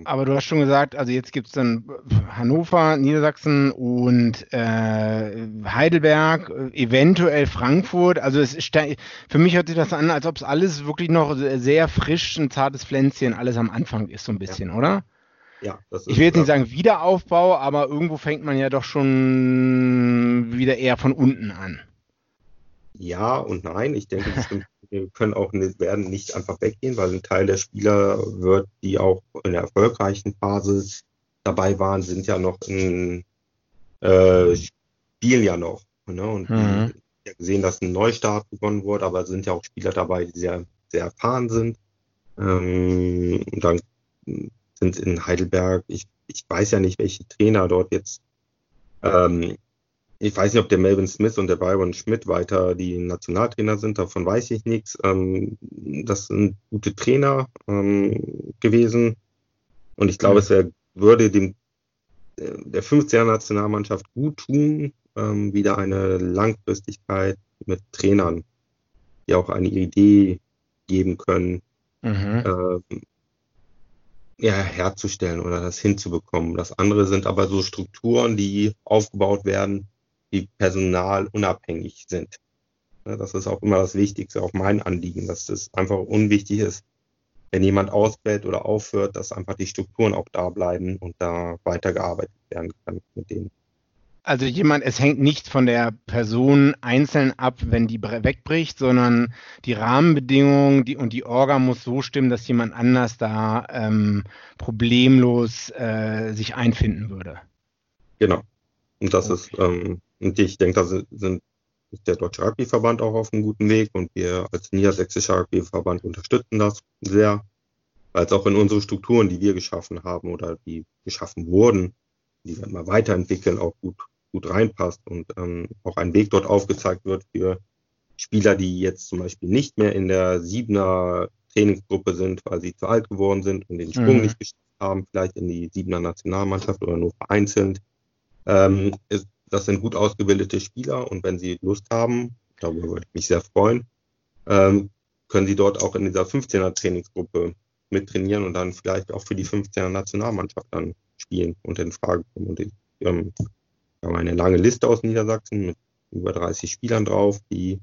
Aber du hast schon gesagt, also jetzt gibt es dann Hannover, Niedersachsen und äh, Heidelberg, eventuell Frankfurt. Also es ist, für mich hört sich das an, als ob es alles wirklich noch sehr frisch, ein zartes Pflänzchen, alles am Anfang ist so ein bisschen, ja. oder? Ja, das ist, ich will jetzt nicht sagen Wiederaufbau, aber irgendwo fängt man ja doch schon wieder eher von unten an. Ja und nein. Ich denke, bestimmt wir können auch nicht, werden nicht einfach weggehen, weil ein Teil der Spieler wird, die auch in der erfolgreichen Phase dabei waren, sind ja noch in äh, Spielen ja noch. Ne? Und mhm. ja gesehen, dass ein Neustart begonnen wurde, aber es sind ja auch Spieler dabei, die sehr, sehr erfahren sind. Ähm, und dann sind in Heidelberg, ich, ich weiß ja nicht, welche Trainer dort jetzt ähm, ich weiß nicht, ob der Melvin Smith und der Byron Schmidt weiter die Nationaltrainer sind, davon weiß ich nichts. Ähm, das sind gute Trainer ähm, gewesen. Und ich glaube, mhm. es wär, würde dem äh, der 15er Nationalmannschaft gut tun, ähm, wieder eine Langfristigkeit mit Trainern, die auch eine Idee geben können, mhm. ähm, ja, herzustellen oder das hinzubekommen. Das andere sind aber so Strukturen, die aufgebaut werden, die personalunabhängig sind. Das ist auch immer das Wichtigste, auch mein Anliegen, dass es einfach unwichtig ist, wenn jemand ausfällt oder aufhört, dass einfach die Strukturen auch da bleiben und da weitergearbeitet werden kann mit denen. Also jemand, es hängt nicht von der Person einzeln ab, wenn die wegbricht, sondern die Rahmenbedingungen die, und die Orga muss so stimmen, dass jemand anders da ähm, problemlos äh, sich einfinden würde. Genau. Und das okay. ist ähm, und ich denke, da sind, ist der Deutsche Rugbyverband auch auf einem guten Weg und wir als Niedersächsischer Rugbyverband unterstützen das sehr. weil es auch in unsere Strukturen, die wir geschaffen haben oder die geschaffen wurden, die wir mal weiterentwickeln, auch gut, gut reinpasst und ähm, auch ein Weg dort aufgezeigt wird für Spieler, die jetzt zum Beispiel nicht mehr in der Siebener Trainingsgruppe sind, weil sie zu alt geworden sind und den Sprung mhm. nicht geschafft haben, vielleicht in die Siebener Nationalmannschaft oder nur vereinzelt. Ähm, ist, das sind gut ausgebildete Spieler und wenn sie Lust haben, darüber würde ich mich sehr freuen, ähm, können sie dort auch in dieser 15er Trainingsgruppe mittrainieren und dann vielleicht auch für die 15er Nationalmannschaft dann spielen und in Frage kommen. Und ich ähm, habe eine lange Liste aus Niedersachsen mit über 30 Spielern drauf, die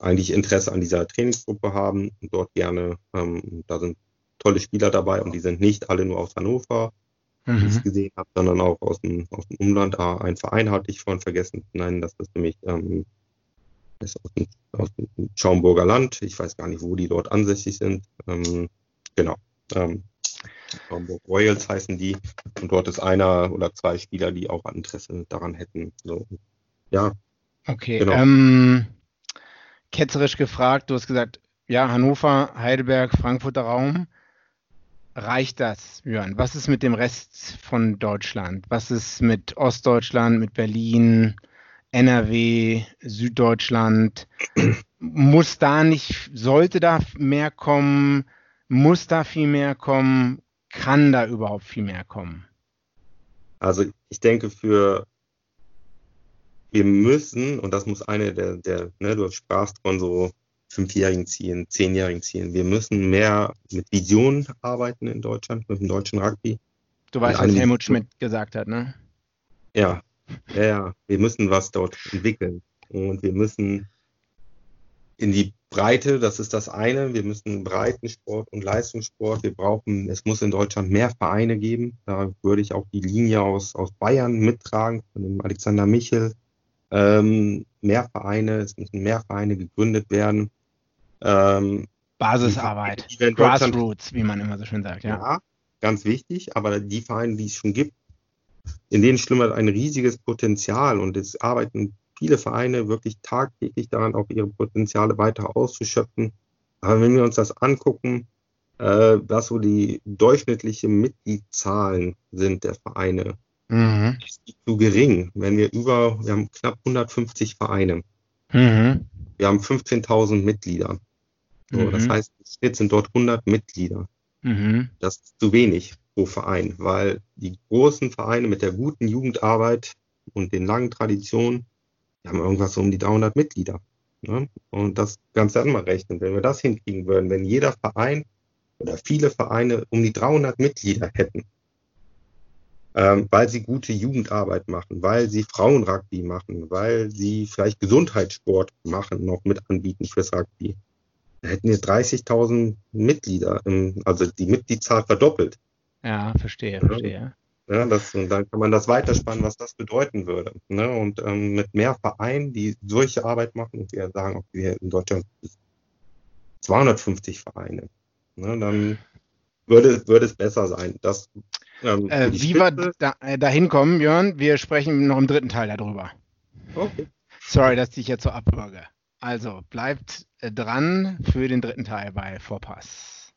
eigentlich Interesse an dieser Trainingsgruppe haben und dort gerne, ähm, da sind tolle Spieler dabei und die sind nicht alle nur aus Hannover, mhm. ich es gesehen habe, sondern auch aus dem, aus dem Umland. Ah, ein Verein hatte ich vorhin vergessen nennen, das ist nämlich ähm, ist aus, dem, aus dem Schaumburger Land. Ich weiß gar nicht, wo die dort ansässig sind. Ähm, genau. Ähm, Schaumburg Royals heißen die. Und dort ist einer oder zwei Spieler, die auch Interesse daran hätten. So, ja. Okay. Genau. Ähm, ketzerisch gefragt, du hast gesagt, ja, Hannover, Heidelberg, Frankfurter Raum. Reicht das, Jörn? Was ist mit dem Rest von Deutschland? Was ist mit Ostdeutschland, mit Berlin, NRW, Süddeutschland? Muss da nicht, sollte da mehr kommen? Muss da viel mehr kommen? Kann da überhaupt viel mehr kommen? Also ich denke, für wir müssen, und das muss eine der, der ne, du sprachst von so fünfjährigen Zielen, zehnjährigen Zielen, wir müssen mehr mit Visionen arbeiten in Deutschland, mit dem deutschen Rugby. Du weißt, was Helmut Schmidt gesagt hat, ne? Ja, ja, ja, wir müssen was dort entwickeln. Und wir müssen in die Breite, das ist das eine. Wir müssen Breitensport und Leistungssport. Wir brauchen, es muss in Deutschland mehr Vereine geben. Da würde ich auch die Linie aus, aus Bayern mittragen, von dem Alexander Michel, ähm, mehr Vereine, es müssen mehr Vereine gegründet werden. Ähm, Basisarbeit, die, die Grassroots, wie man immer so schön sagt, ja. ja. ganz wichtig, aber die Vereine, die es schon gibt, in denen schlummert ein riesiges Potenzial und es arbeiten viele Vereine wirklich tagtäglich daran, auch ihre Potenziale weiter auszuschöpfen. Aber wenn wir uns das angucken, äh, was so die durchschnittliche Mitgliedszahlen sind der Vereine, Mhm. ist zu gering. Wenn wir über, wir haben knapp 150 Vereine. Mhm. Wir haben 15.000 Mitglieder. So, mhm. Das heißt, im Schnitt sind dort 100 Mitglieder. Mhm. Das ist zu wenig pro Verein, weil die großen Vereine mit der guten Jugendarbeit und den langen Traditionen, die haben irgendwas so um die 300 Mitglieder. Ne? Und das Ganze dann mal rechnen. Wenn wir das hinkriegen würden, wenn jeder Verein oder viele Vereine um die 300 Mitglieder hätten, ähm, weil sie gute Jugendarbeit machen, weil sie Frauenrugby machen, weil sie vielleicht Gesundheitssport machen, noch mit anbieten fürs Rugby. Hätten wir 30.000 Mitglieder, also die Mitgliedszahl verdoppelt. Ja, verstehe, verstehe. Ja, das, und dann kann man das weiterspannen, was das bedeuten würde. Ne? Und ähm, mit mehr Vereinen, die solche Arbeit machen, und wir sagen, okay, wir in Deutschland 250 Vereine, ne? dann würde, würde es besser sein. Das ähm, äh, wie wir da, äh, dahin kommen, Björn, wir sprechen noch im dritten Teil darüber. Okay. Sorry, dass ich jetzt so abwürge. Also bleibt äh, dran für den dritten Teil bei Vorpass.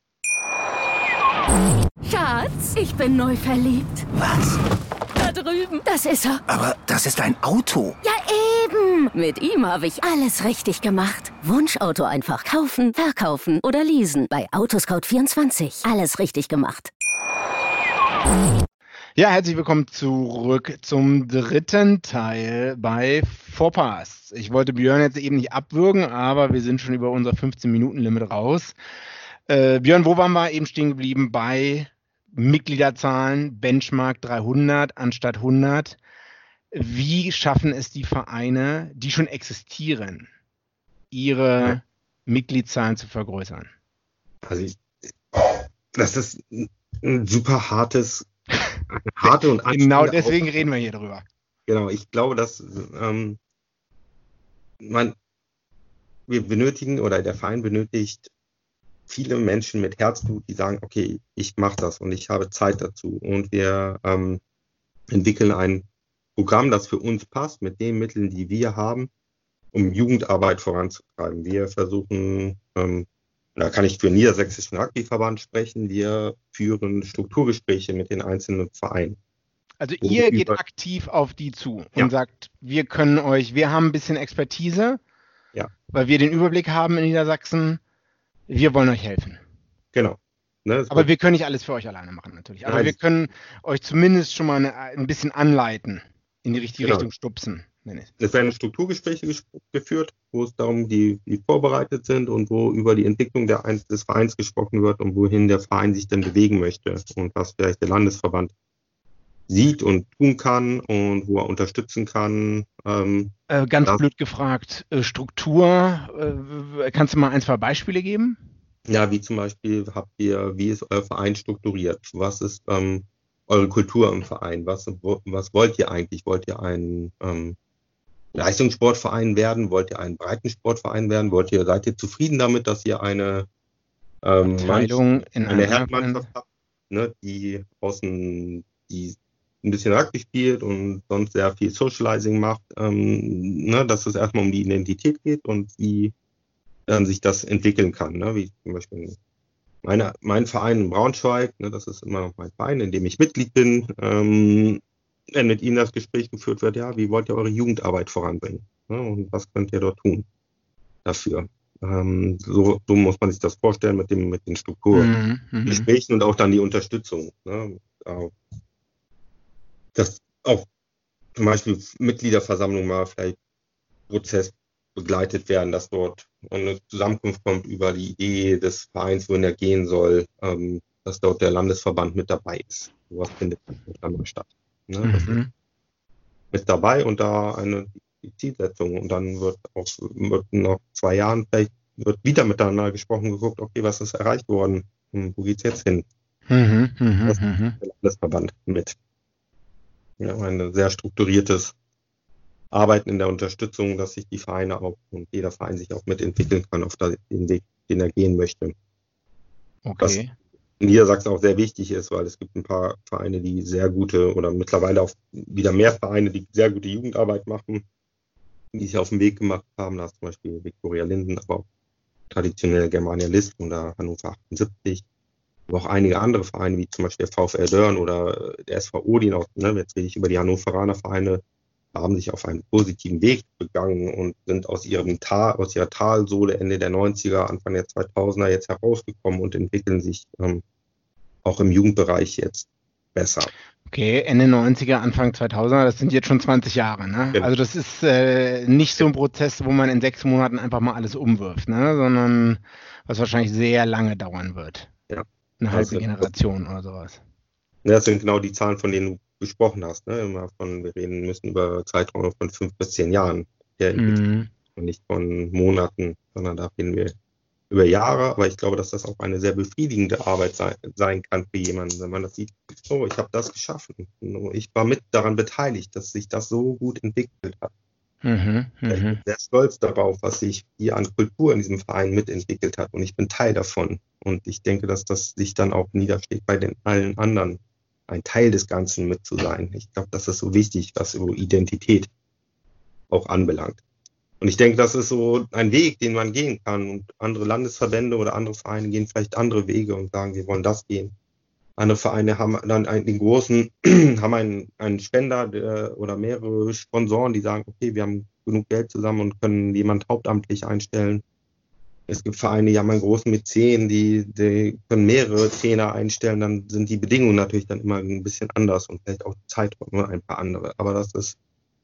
Schatz, ich bin neu verliebt. Was? Da drüben. Das ist er. Aber das ist ein Auto. Ja, eben. Mit ihm habe ich alles richtig gemacht. Wunschauto einfach kaufen, verkaufen oder leasen. Bei Autoscout24. Alles richtig gemacht. Ja, herzlich willkommen zurück zum dritten Teil bei Vorpass. Ich wollte Björn jetzt eben nicht abwürgen, aber wir sind schon über unser 15-Minuten-Limit raus. Äh, Björn, wo waren wir eben stehen geblieben? Bei Mitgliederzahlen, Benchmark 300 anstatt 100. Wie schaffen es die Vereine, die schon existieren, ihre ja. Mitgliedszahlen zu vergrößern? Also ich, das ist ein super hartes, harte und Genau deswegen reden wir hier drüber. Genau, ich glaube, dass ähm, man, wir benötigen oder der Verein benötigt viele Menschen mit Herzblut, die sagen, okay, ich mache das und ich habe Zeit dazu. Und wir ähm, entwickeln ein Programm, das für uns passt, mit den Mitteln, die wir haben, um Jugendarbeit voranzutreiben. Wir versuchen ähm, Da kann ich für den Niedersächsischen Rugbyverband sprechen. Wir führen Strukturgespräche mit den einzelnen Vereinen. Also ihr geht aktiv auf die zu und Ja. sagt, wir können euch, wir haben ein bisschen Expertise, Ja. weil wir den Überblick haben in Niedersachsen. Wir wollen euch helfen. Genau. Ne, Aber wir können nicht alles für euch alleine machen, natürlich. Aber Nein. wir können euch zumindest schon mal eine, ein bisschen anleiten, in die richtige Genau. Richtung stupsen. Nenne ich. Es werden Strukturgespräche ges- geführt, wo es darum, die, die vorbereitet sind und wo über die Entwicklung der, des Vereins gesprochen wird und wohin der Verein sich denn bewegen möchte und was vielleicht der Landesverband sieht und tun kann und wo er unterstützen kann. Ähm, Äh, ganz Ja. blöd gefragt, äh, Struktur, äh, kannst du mal ein, zwei Beispiele geben? ja, wie zum Beispiel habt ihr, wie ist euer Verein strukturiert? Was ist ähm, eure Kultur im Verein? Was, was wollt ihr eigentlich? Wollt ihr ein ähm, Leistungssportverein werden? Wollt ihr einen Breitensportverein werden? Wollt ihr, seid ihr zufrieden damit, dass ihr eine ähm, Teilung in eine einer Herrenmannschaft habt, ne, die außen, die ein bisschen Rugby spielt und sonst sehr viel Socializing macht, ähm, ne, dass es erstmal um die Identität geht und wie ähm, sich das entwickeln kann. Ne, wie zum Beispiel meine, mein Verein in Braunschweig, ne, das ist immer noch mein Verein, in dem ich Mitglied bin, ähm, mit Ihnen das Gespräch geführt wird, ja, wie wollt ihr eure Jugendarbeit voranbringen? Ne, und was könnt ihr dort tun dafür? Ähm, so, so muss man sich das vorstellen mit, dem, mit den Strukturen. Mhm, mhm. Gesprächen und auch dann die Unterstützung. Ne? Dass auch zum Beispiel Mitgliederversammlungen mal vielleicht Prozess begleitet werden, dass dort eine Zusammenkunft kommt über die Idee des Vereins, wohin er gehen soll, ähm, dass dort der Landesverband mit dabei ist. Sowas findet dann mal statt. Ne? Das ist Mhm. mit dabei und da eine Zielsetzung. Und dann wird auch wird nach zwei Jahren vielleicht wird wieder miteinander gesprochen, geguckt, okay, was ist erreicht worden? Hm, Wo geht's jetzt hin? Mhm, mhm, Das- mhm. Der Landesverband mit. Ja, ein sehr strukturiertes Arbeiten in der Unterstützung, dass sich die Vereine auch und jeder Verein sich auch mitentwickeln kann auf den Weg, den er gehen möchte. Okay. in Niedersachsen auch sehr wichtig ist, weil es gibt ein paar Vereine, die sehr gute oder mittlerweile auch wieder mehr Vereine, die sehr gute Jugendarbeit machen, die sich auf den Weg gemacht haben. Da ist zum Beispiel Viktoria Linden, aber auch traditionell Germania List oder Hannover 78. Aber auch einige andere Vereine, wie zum Beispiel der VfL Dörn oder der SV Odin, auch, ne, jetzt rede ich über die Hannoveraner Vereine, haben sich auf einen positiven Weg begangen und sind aus ihrem Tal, aus ihrer Talsohle Ende der 90er, Anfang der 2000er jetzt herausgekommen und entwickeln sich ähm, auch im Jugendbereich jetzt besser. Okay, Ende 90er, Anfang 2000er, das sind jetzt schon 20 Jahre. Ne? Genau. Also das ist äh, nicht so ein Prozess, wo man in sechs Monaten einfach mal alles umwirft, ne? sondern was wahrscheinlich sehr lange dauern wird. Ja. Eine halbe Also- Generation oder sowas. Das sind genau die Zahlen, von denen du gesprochen hast. Ne? Immer von, wir reden müssen über Zeiträume von fünf bis zehn Jahren der Mhm. und nicht von Monaten, sondern da reden wir über Jahre. Aber ich glaube, dass das auch eine sehr befriedigende Arbeit sein, sein kann für jemanden, wenn man das sieht, oh, ich habe das geschaffen. Ich war mit daran beteiligt, dass sich das so gut entwickelt hat. Mhm. Ich bin Mhm. sehr stolz darauf, was sich hier an Kultur in diesem Verein mitentwickelt hat und ich bin Teil davon. Und ich denke, dass das sich dann auch niederschlägt bei den allen anderen, ein Teil des Ganzen mit zu sein. Ich glaube, das ist so wichtig, was so Identität auch anbelangt. Und ich denke, das ist so ein Weg, den man gehen kann. Und andere Landesverbände oder andere Vereine gehen vielleicht andere Wege und sagen, wir wollen das gehen. Andere Vereine haben dann einen, den großen, haben einen, einen Spender der, oder mehrere Sponsoren, die sagen, okay, wir haben genug Geld zusammen und können jemand hauptamtlich einstellen. Es gibt Vereine, die haben einen großen Mäzen, die, die können mehrere Trainer einstellen, dann sind die Bedingungen natürlich dann immer ein bisschen anders und vielleicht auch Zeiträume ein paar andere. Aber das ist,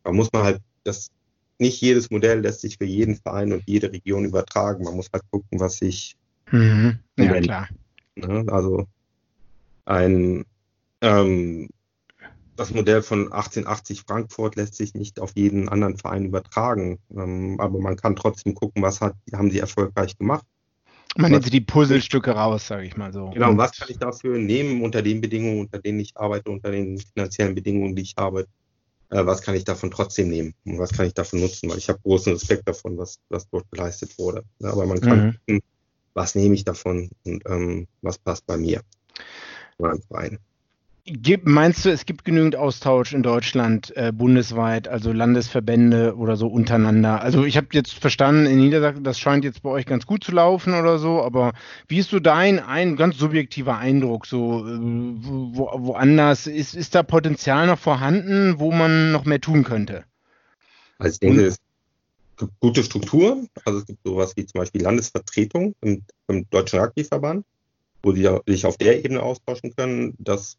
da muss man halt, das, nicht jedes Modell lässt sich für jeden Verein und jede Region übertragen. Man muss halt gucken, was sich Mhm. Ja, klar. Ne? Also ein ähm, das Modell von 1880 Frankfurt lässt sich nicht auf jeden anderen Verein übertragen. Ähm, aber man kann trotzdem gucken, was hat, haben sie erfolgreich gemacht. Man nimmt die Puzzlestücke raus, sage ich mal so. Genau, und was kann ich dafür nehmen unter den Bedingungen, unter denen ich arbeite, unter den finanziellen Bedingungen, die ich habe? Äh, was kann ich davon trotzdem nehmen und was kann ich davon nutzen? Weil ich habe großen Respekt davon, was, was dort geleistet wurde. Ja, aber man kann Mhm. gucken, was nehme ich davon und ähm, was passt bei mir, meinem Verein. Gibt, meinst du, es gibt genügend Austausch in Deutschland äh, bundesweit, also Landesverbände oder so untereinander? Also ich habe jetzt verstanden, in Niedersachsen, das scheint jetzt bei euch ganz gut zu laufen oder so, aber wie ist so dein ein ganz subjektiver Eindruck? So äh, wo, woanders ist, ist da Potenzial noch vorhanden, wo man noch mehr tun könnte? Also ich denke, es gibt gute Strukturen. Also es gibt sowas wie zum Beispiel Landesvertretung im, im Deutschen Rugbyverband, wo die sich auf der Ebene austauschen können. Das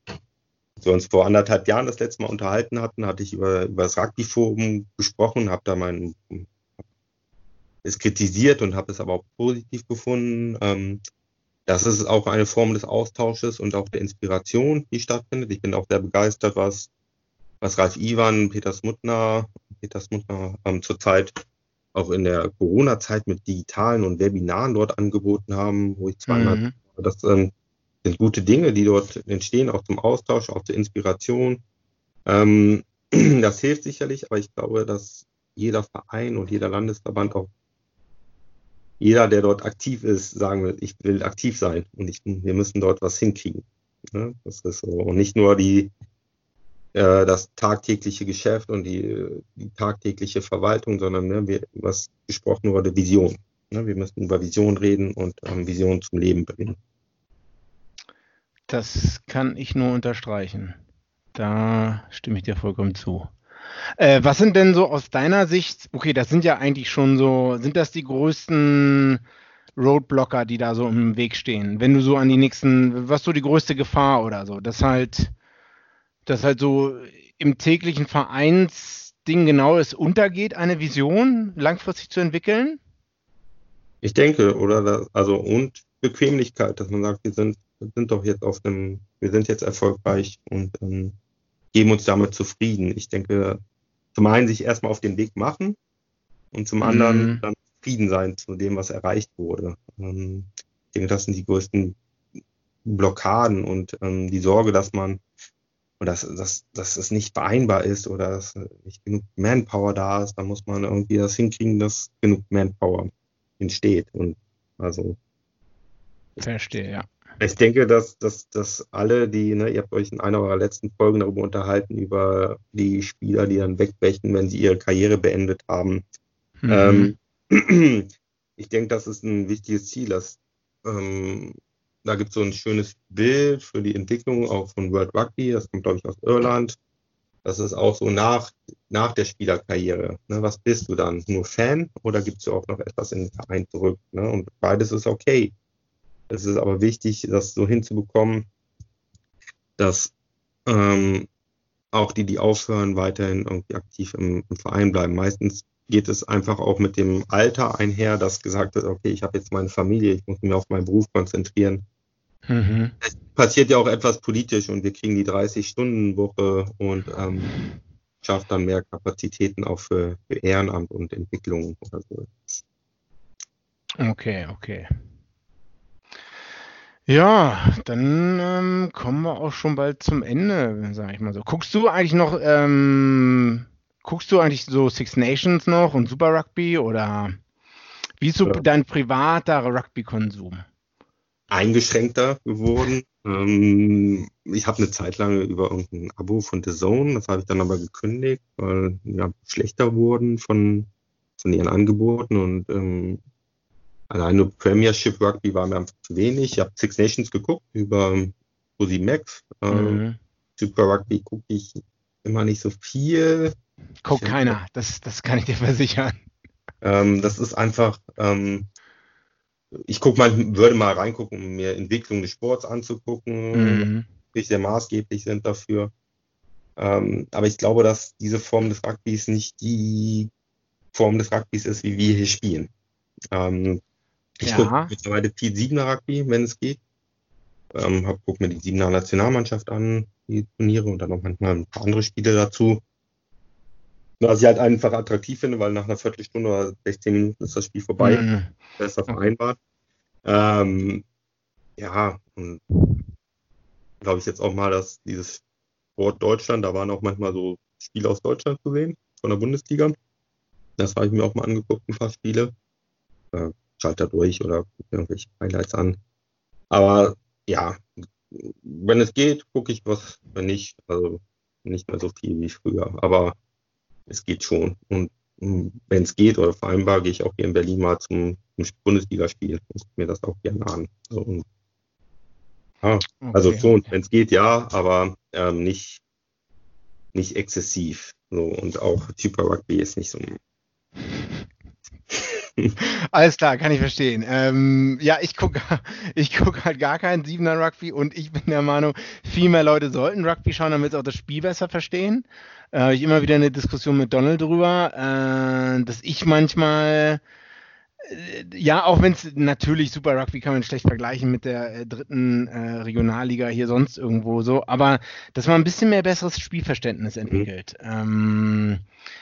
wir uns vor anderthalb Jahren das letzte Mal unterhalten hatten, hatte ich über, über das Rugby-Forum gesprochen, habe da mein es kritisiert und habe es aber auch positiv gefunden. Ähm, das ist auch eine Form des Austausches und auch der Inspiration, die stattfindet. Ich bin auch sehr begeistert, was, was Ralf Iwan, Peter Smutner, Peter Smutner ähm, zurzeit auch in der Corona-Zeit mit digitalen und Webinaren dort angeboten haben, wo ich zweimal, mhm. das ähm, sind gute Dinge, die dort entstehen, auch zum Austausch, auch zur Inspiration. Ähm, das hilft sicherlich, aber ich glaube, dass jeder Verein und jeder Landesverband auch jeder, der dort aktiv ist, sagen will, ich will aktiv sein und ich, wir müssen dort was hinkriegen. Ne? Das ist so. Und nicht nur die, äh, das tagtägliche Geschäft und die, die tagtägliche Verwaltung, sondern ne, wir, was gesprochen wurde, Vision. Ne? Wir müssen über Vision reden und ähm, Vision zum Leben bringen. Das kann ich nur unterstreichen. Da stimme ich dir vollkommen zu. Äh, was sind denn so aus deiner Sicht, okay, das sind ja eigentlich schon so, sind das die größten Roadblocker, die da so im Weg stehen? Wenn du so an die nächsten, was so die größte Gefahr oder so, dass halt, dass halt so im täglichen Vereinsding genau es untergeht, eine Vision langfristig zu entwickeln? Ich denke, oder also und Bequemlichkeit, dass man sagt, wir sind sind doch jetzt auf einem, wir sind jetzt erfolgreich und ähm, geben uns damit zufrieden. Ich denke, zum einen sich erstmal auf den Weg machen und zum anderen mhm. dann zufrieden sein zu dem, was erreicht wurde. Ähm, ich denke, das sind die größten Blockaden und ähm, die Sorge, dass man dass, dass, dass es nicht vereinbar ist oder dass nicht genug Manpower da ist, dann muss man irgendwie das hinkriegen, dass genug Manpower entsteht. Und also Verstehe, ja. Ich denke, dass, dass, dass alle, die, ne, ihr habt euch in einer eurer letzten Folgen darüber unterhalten, über die Spieler, die dann wegbrechen, wenn sie ihre Karriere beendet haben. Mhm. Ähm, ich denke, das ist ein wichtiges Ziel. Dass, ähm, da gibt es so ein schönes Bild für die Entwicklung auch von World Rugby. Das kommt, glaube ich, aus Irland. Das ist auch so nach, nach der Spielerkarriere. Ne? Was bist du dann? Nur Fan oder gibst du auch noch etwas in den Verein zurück? Ne? Und beides ist okay. Es ist aber wichtig, das so hinzubekommen, dass ähm, auch die, die aufhören, weiterhin irgendwie aktiv im, im, Verein bleiben. Meistens geht es einfach auch mit dem Alter einher, dass gesagt wird, okay, ich habe jetzt meine Familie, ich muss mich auf meinen Beruf konzentrieren. Mhm. Es passiert ja auch etwas politisch und wir kriegen die 30-Stunden-Woche und ähm, schafft dann mehr Kapazitäten auch für, für Ehrenamt und Entwicklung oder so. Okay, okay. Ja, dann ähm, kommen wir auch schon bald zum Ende, sage ich mal so. Guckst du eigentlich noch, ähm, guckst du eigentlich so Six Nations noch und Super Rugby oder wie ist so ja. dein privater Rugby-Konsum? Eingeschränkter geworden. Ähm, ich habe eine Zeit lang über irgendein Abo von The Zone, das habe ich dann aber gekündigt, weil ja schlechter wurden von, von ihren Angeboten und ähm, Allein nur Premiership Rugby war mir einfach zu wenig. Ich habe Six Nations geguckt über Rosie Max. Ähm, mhm. Super Rugby gucke ich immer nicht so viel. Guckt keiner, das, das kann ich dir versichern. Ähm, das ist einfach, ähm, ich guck mal, würde mal reingucken, um mir Entwicklung des Sports anzugucken, mhm. die sehr maßgeblich sind dafür. Ähm, aber ich glaube, dass diese Form des Rugbys nicht die Form des Rugbys ist, wie wir hier spielen. Ähm, ich ja. gucke mittlerweile viel Siebener Rugby, wenn es geht. Ähm, hab, guck mir die Siebener Nationalmannschaft an, die Turniere und dann auch manchmal ein paar andere Spiele dazu. Was ich halt einfach attraktiv finde, weil nach einer Viertelstunde oder 16 Minuten ist das Spiel vorbei. Mhm. Besser vereinbart. Ähm, ja, und glaube ich jetzt auch mal, dass dieses Wort Deutschland, da waren auch manchmal so Spiele aus Deutschland zu sehen, von der Bundesliga. Das habe ich mir auch mal angeguckt, ein paar Spiele. Äh, schalte durch oder irgendwelche Highlights an. Aber ja, wenn es geht, gucke ich was, wenn nicht, also nicht mehr so viel wie früher, aber es geht schon. Und wenn es geht oder vereinbar, gehe ich auch hier in Berlin mal zum, zum Bundesligaspiel und gucke mir das auch gerne an. So, und, ja, also okay. schon, wenn es geht, ja, aber ähm, nicht, nicht exzessiv. So, und auch Super Rugby ist nicht so Alles klar, kann ich verstehen. Ähm, ja, ich gucke ich guck halt gar keinen Siebener Rugby und ich bin der Meinung, viel mehr Leute sollten Rugby schauen, damit sie auch das Spiel besser verstehen. Äh, habe ich immer wieder eine Diskussion mit Donald drüber, äh, dass ich manchmal ja, auch wenn es natürlich Super Rugby kann man schlecht vergleichen mit der äh, dritten äh, Regionalliga hier sonst irgendwo so, aber dass man ein bisschen mehr besseres Spielverständnis mhm. entwickelt. Mhm. Ähm,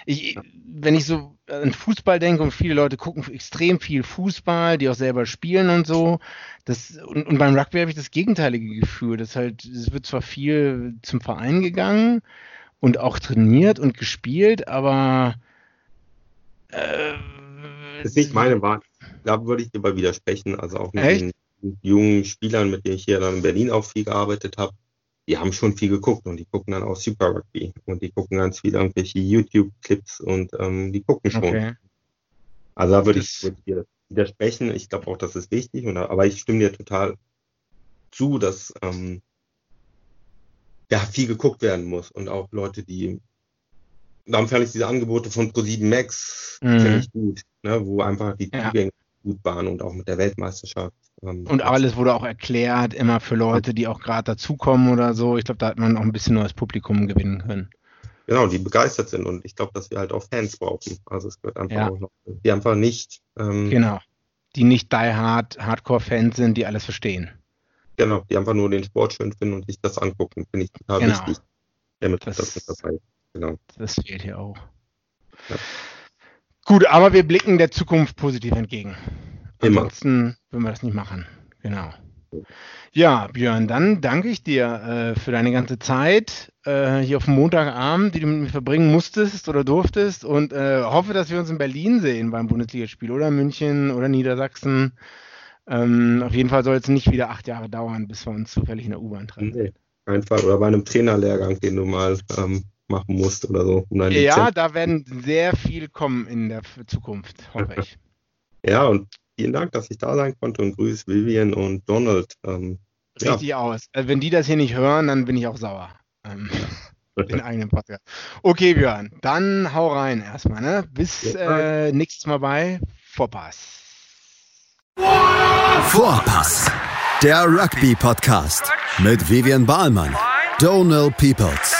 ich, wenn ich so an Fußball denke und viele Leute gucken extrem viel Fußball, die auch selber spielen und so, das, und, und beim Rugby habe ich das gegenteilige Gefühl, dass halt, es wird zwar viel zum Verein gegangen und auch trainiert und gespielt, aber äh, ist nicht meine Wahl. Da würde ich dir mal widersprechen. Also auch mit Echt? den jungen Spielern, mit denen ich hier dann in Berlin auch viel gearbeitet habe, die haben schon viel geguckt und die gucken dann auch Super Rugby und die gucken ganz viel irgendwelche YouTube-Clips und ähm, die gucken schon. Okay. Also da würde ich, würd ich dir widersprechen. Ich glaube auch, das ist wichtig, und, aber ich stimme dir total zu, dass ähm, ja, viel geguckt werden muss und auch Leute, die darum fand ich diese Angebote von Pro7 Max mhm. ich gut, ne, wo einfach die Zugänge ja. gut waren und auch mit der Weltmeisterschaft. Ähm, und alles wurde auch erklärt, immer für Leute, die auch gerade dazukommen oder so. Ich glaube, da hat man auch ein bisschen neues Publikum gewinnen können. Genau, die begeistert sind und ich glaube, dass wir halt auch Fans brauchen. Also es gehört einfach ja. auch noch, die einfach nicht. Ähm, genau. Die nicht die Hard, Hardcore-Fans sind, die alles verstehen. Genau, die einfach nur den Sport schön finden und sich das angucken, finde ich total genau. wichtig. Damit das, das mit dabei Genau. Das fehlt hier auch. Ja. Gut, aber wir blicken der Zukunft positiv entgegen. Immer. Ansonsten würden wir das nicht machen. Genau. Ja, Björn, dann danke ich dir äh, für deine ganze Zeit äh, hier auf dem Montagabend, die du mit mir verbringen musstest oder durftest und äh, hoffe, dass wir uns in Berlin sehen beim Bundesligaspiel oder München oder Niedersachsen. Ähm, auf jeden Fall soll es nicht wieder acht Jahre dauern, bis wir uns zufällig in der U-Bahn treffen. Nee, einfach. Oder bei einem Trainerlehrgang, den du mal ähm, machen musst oder so. Um ja, Lizenz da werden sehr viel kommen in der Zukunft, hoffe ich. ja, und vielen Dank, dass ich da sein konnte und grüße Vivian und Donald. Ähm, Richtig ja. aus. Also wenn die das hier nicht hören, dann bin ich auch sauer. Ähm, den eigenen Podcast. Okay, Björn, dann hau rein erstmal. Ne? Bis ja. äh, nächstes Mal bei Vorpass. Vorpass, der Rugby-Podcast mit Vivian Bahlmann, Donald Peoples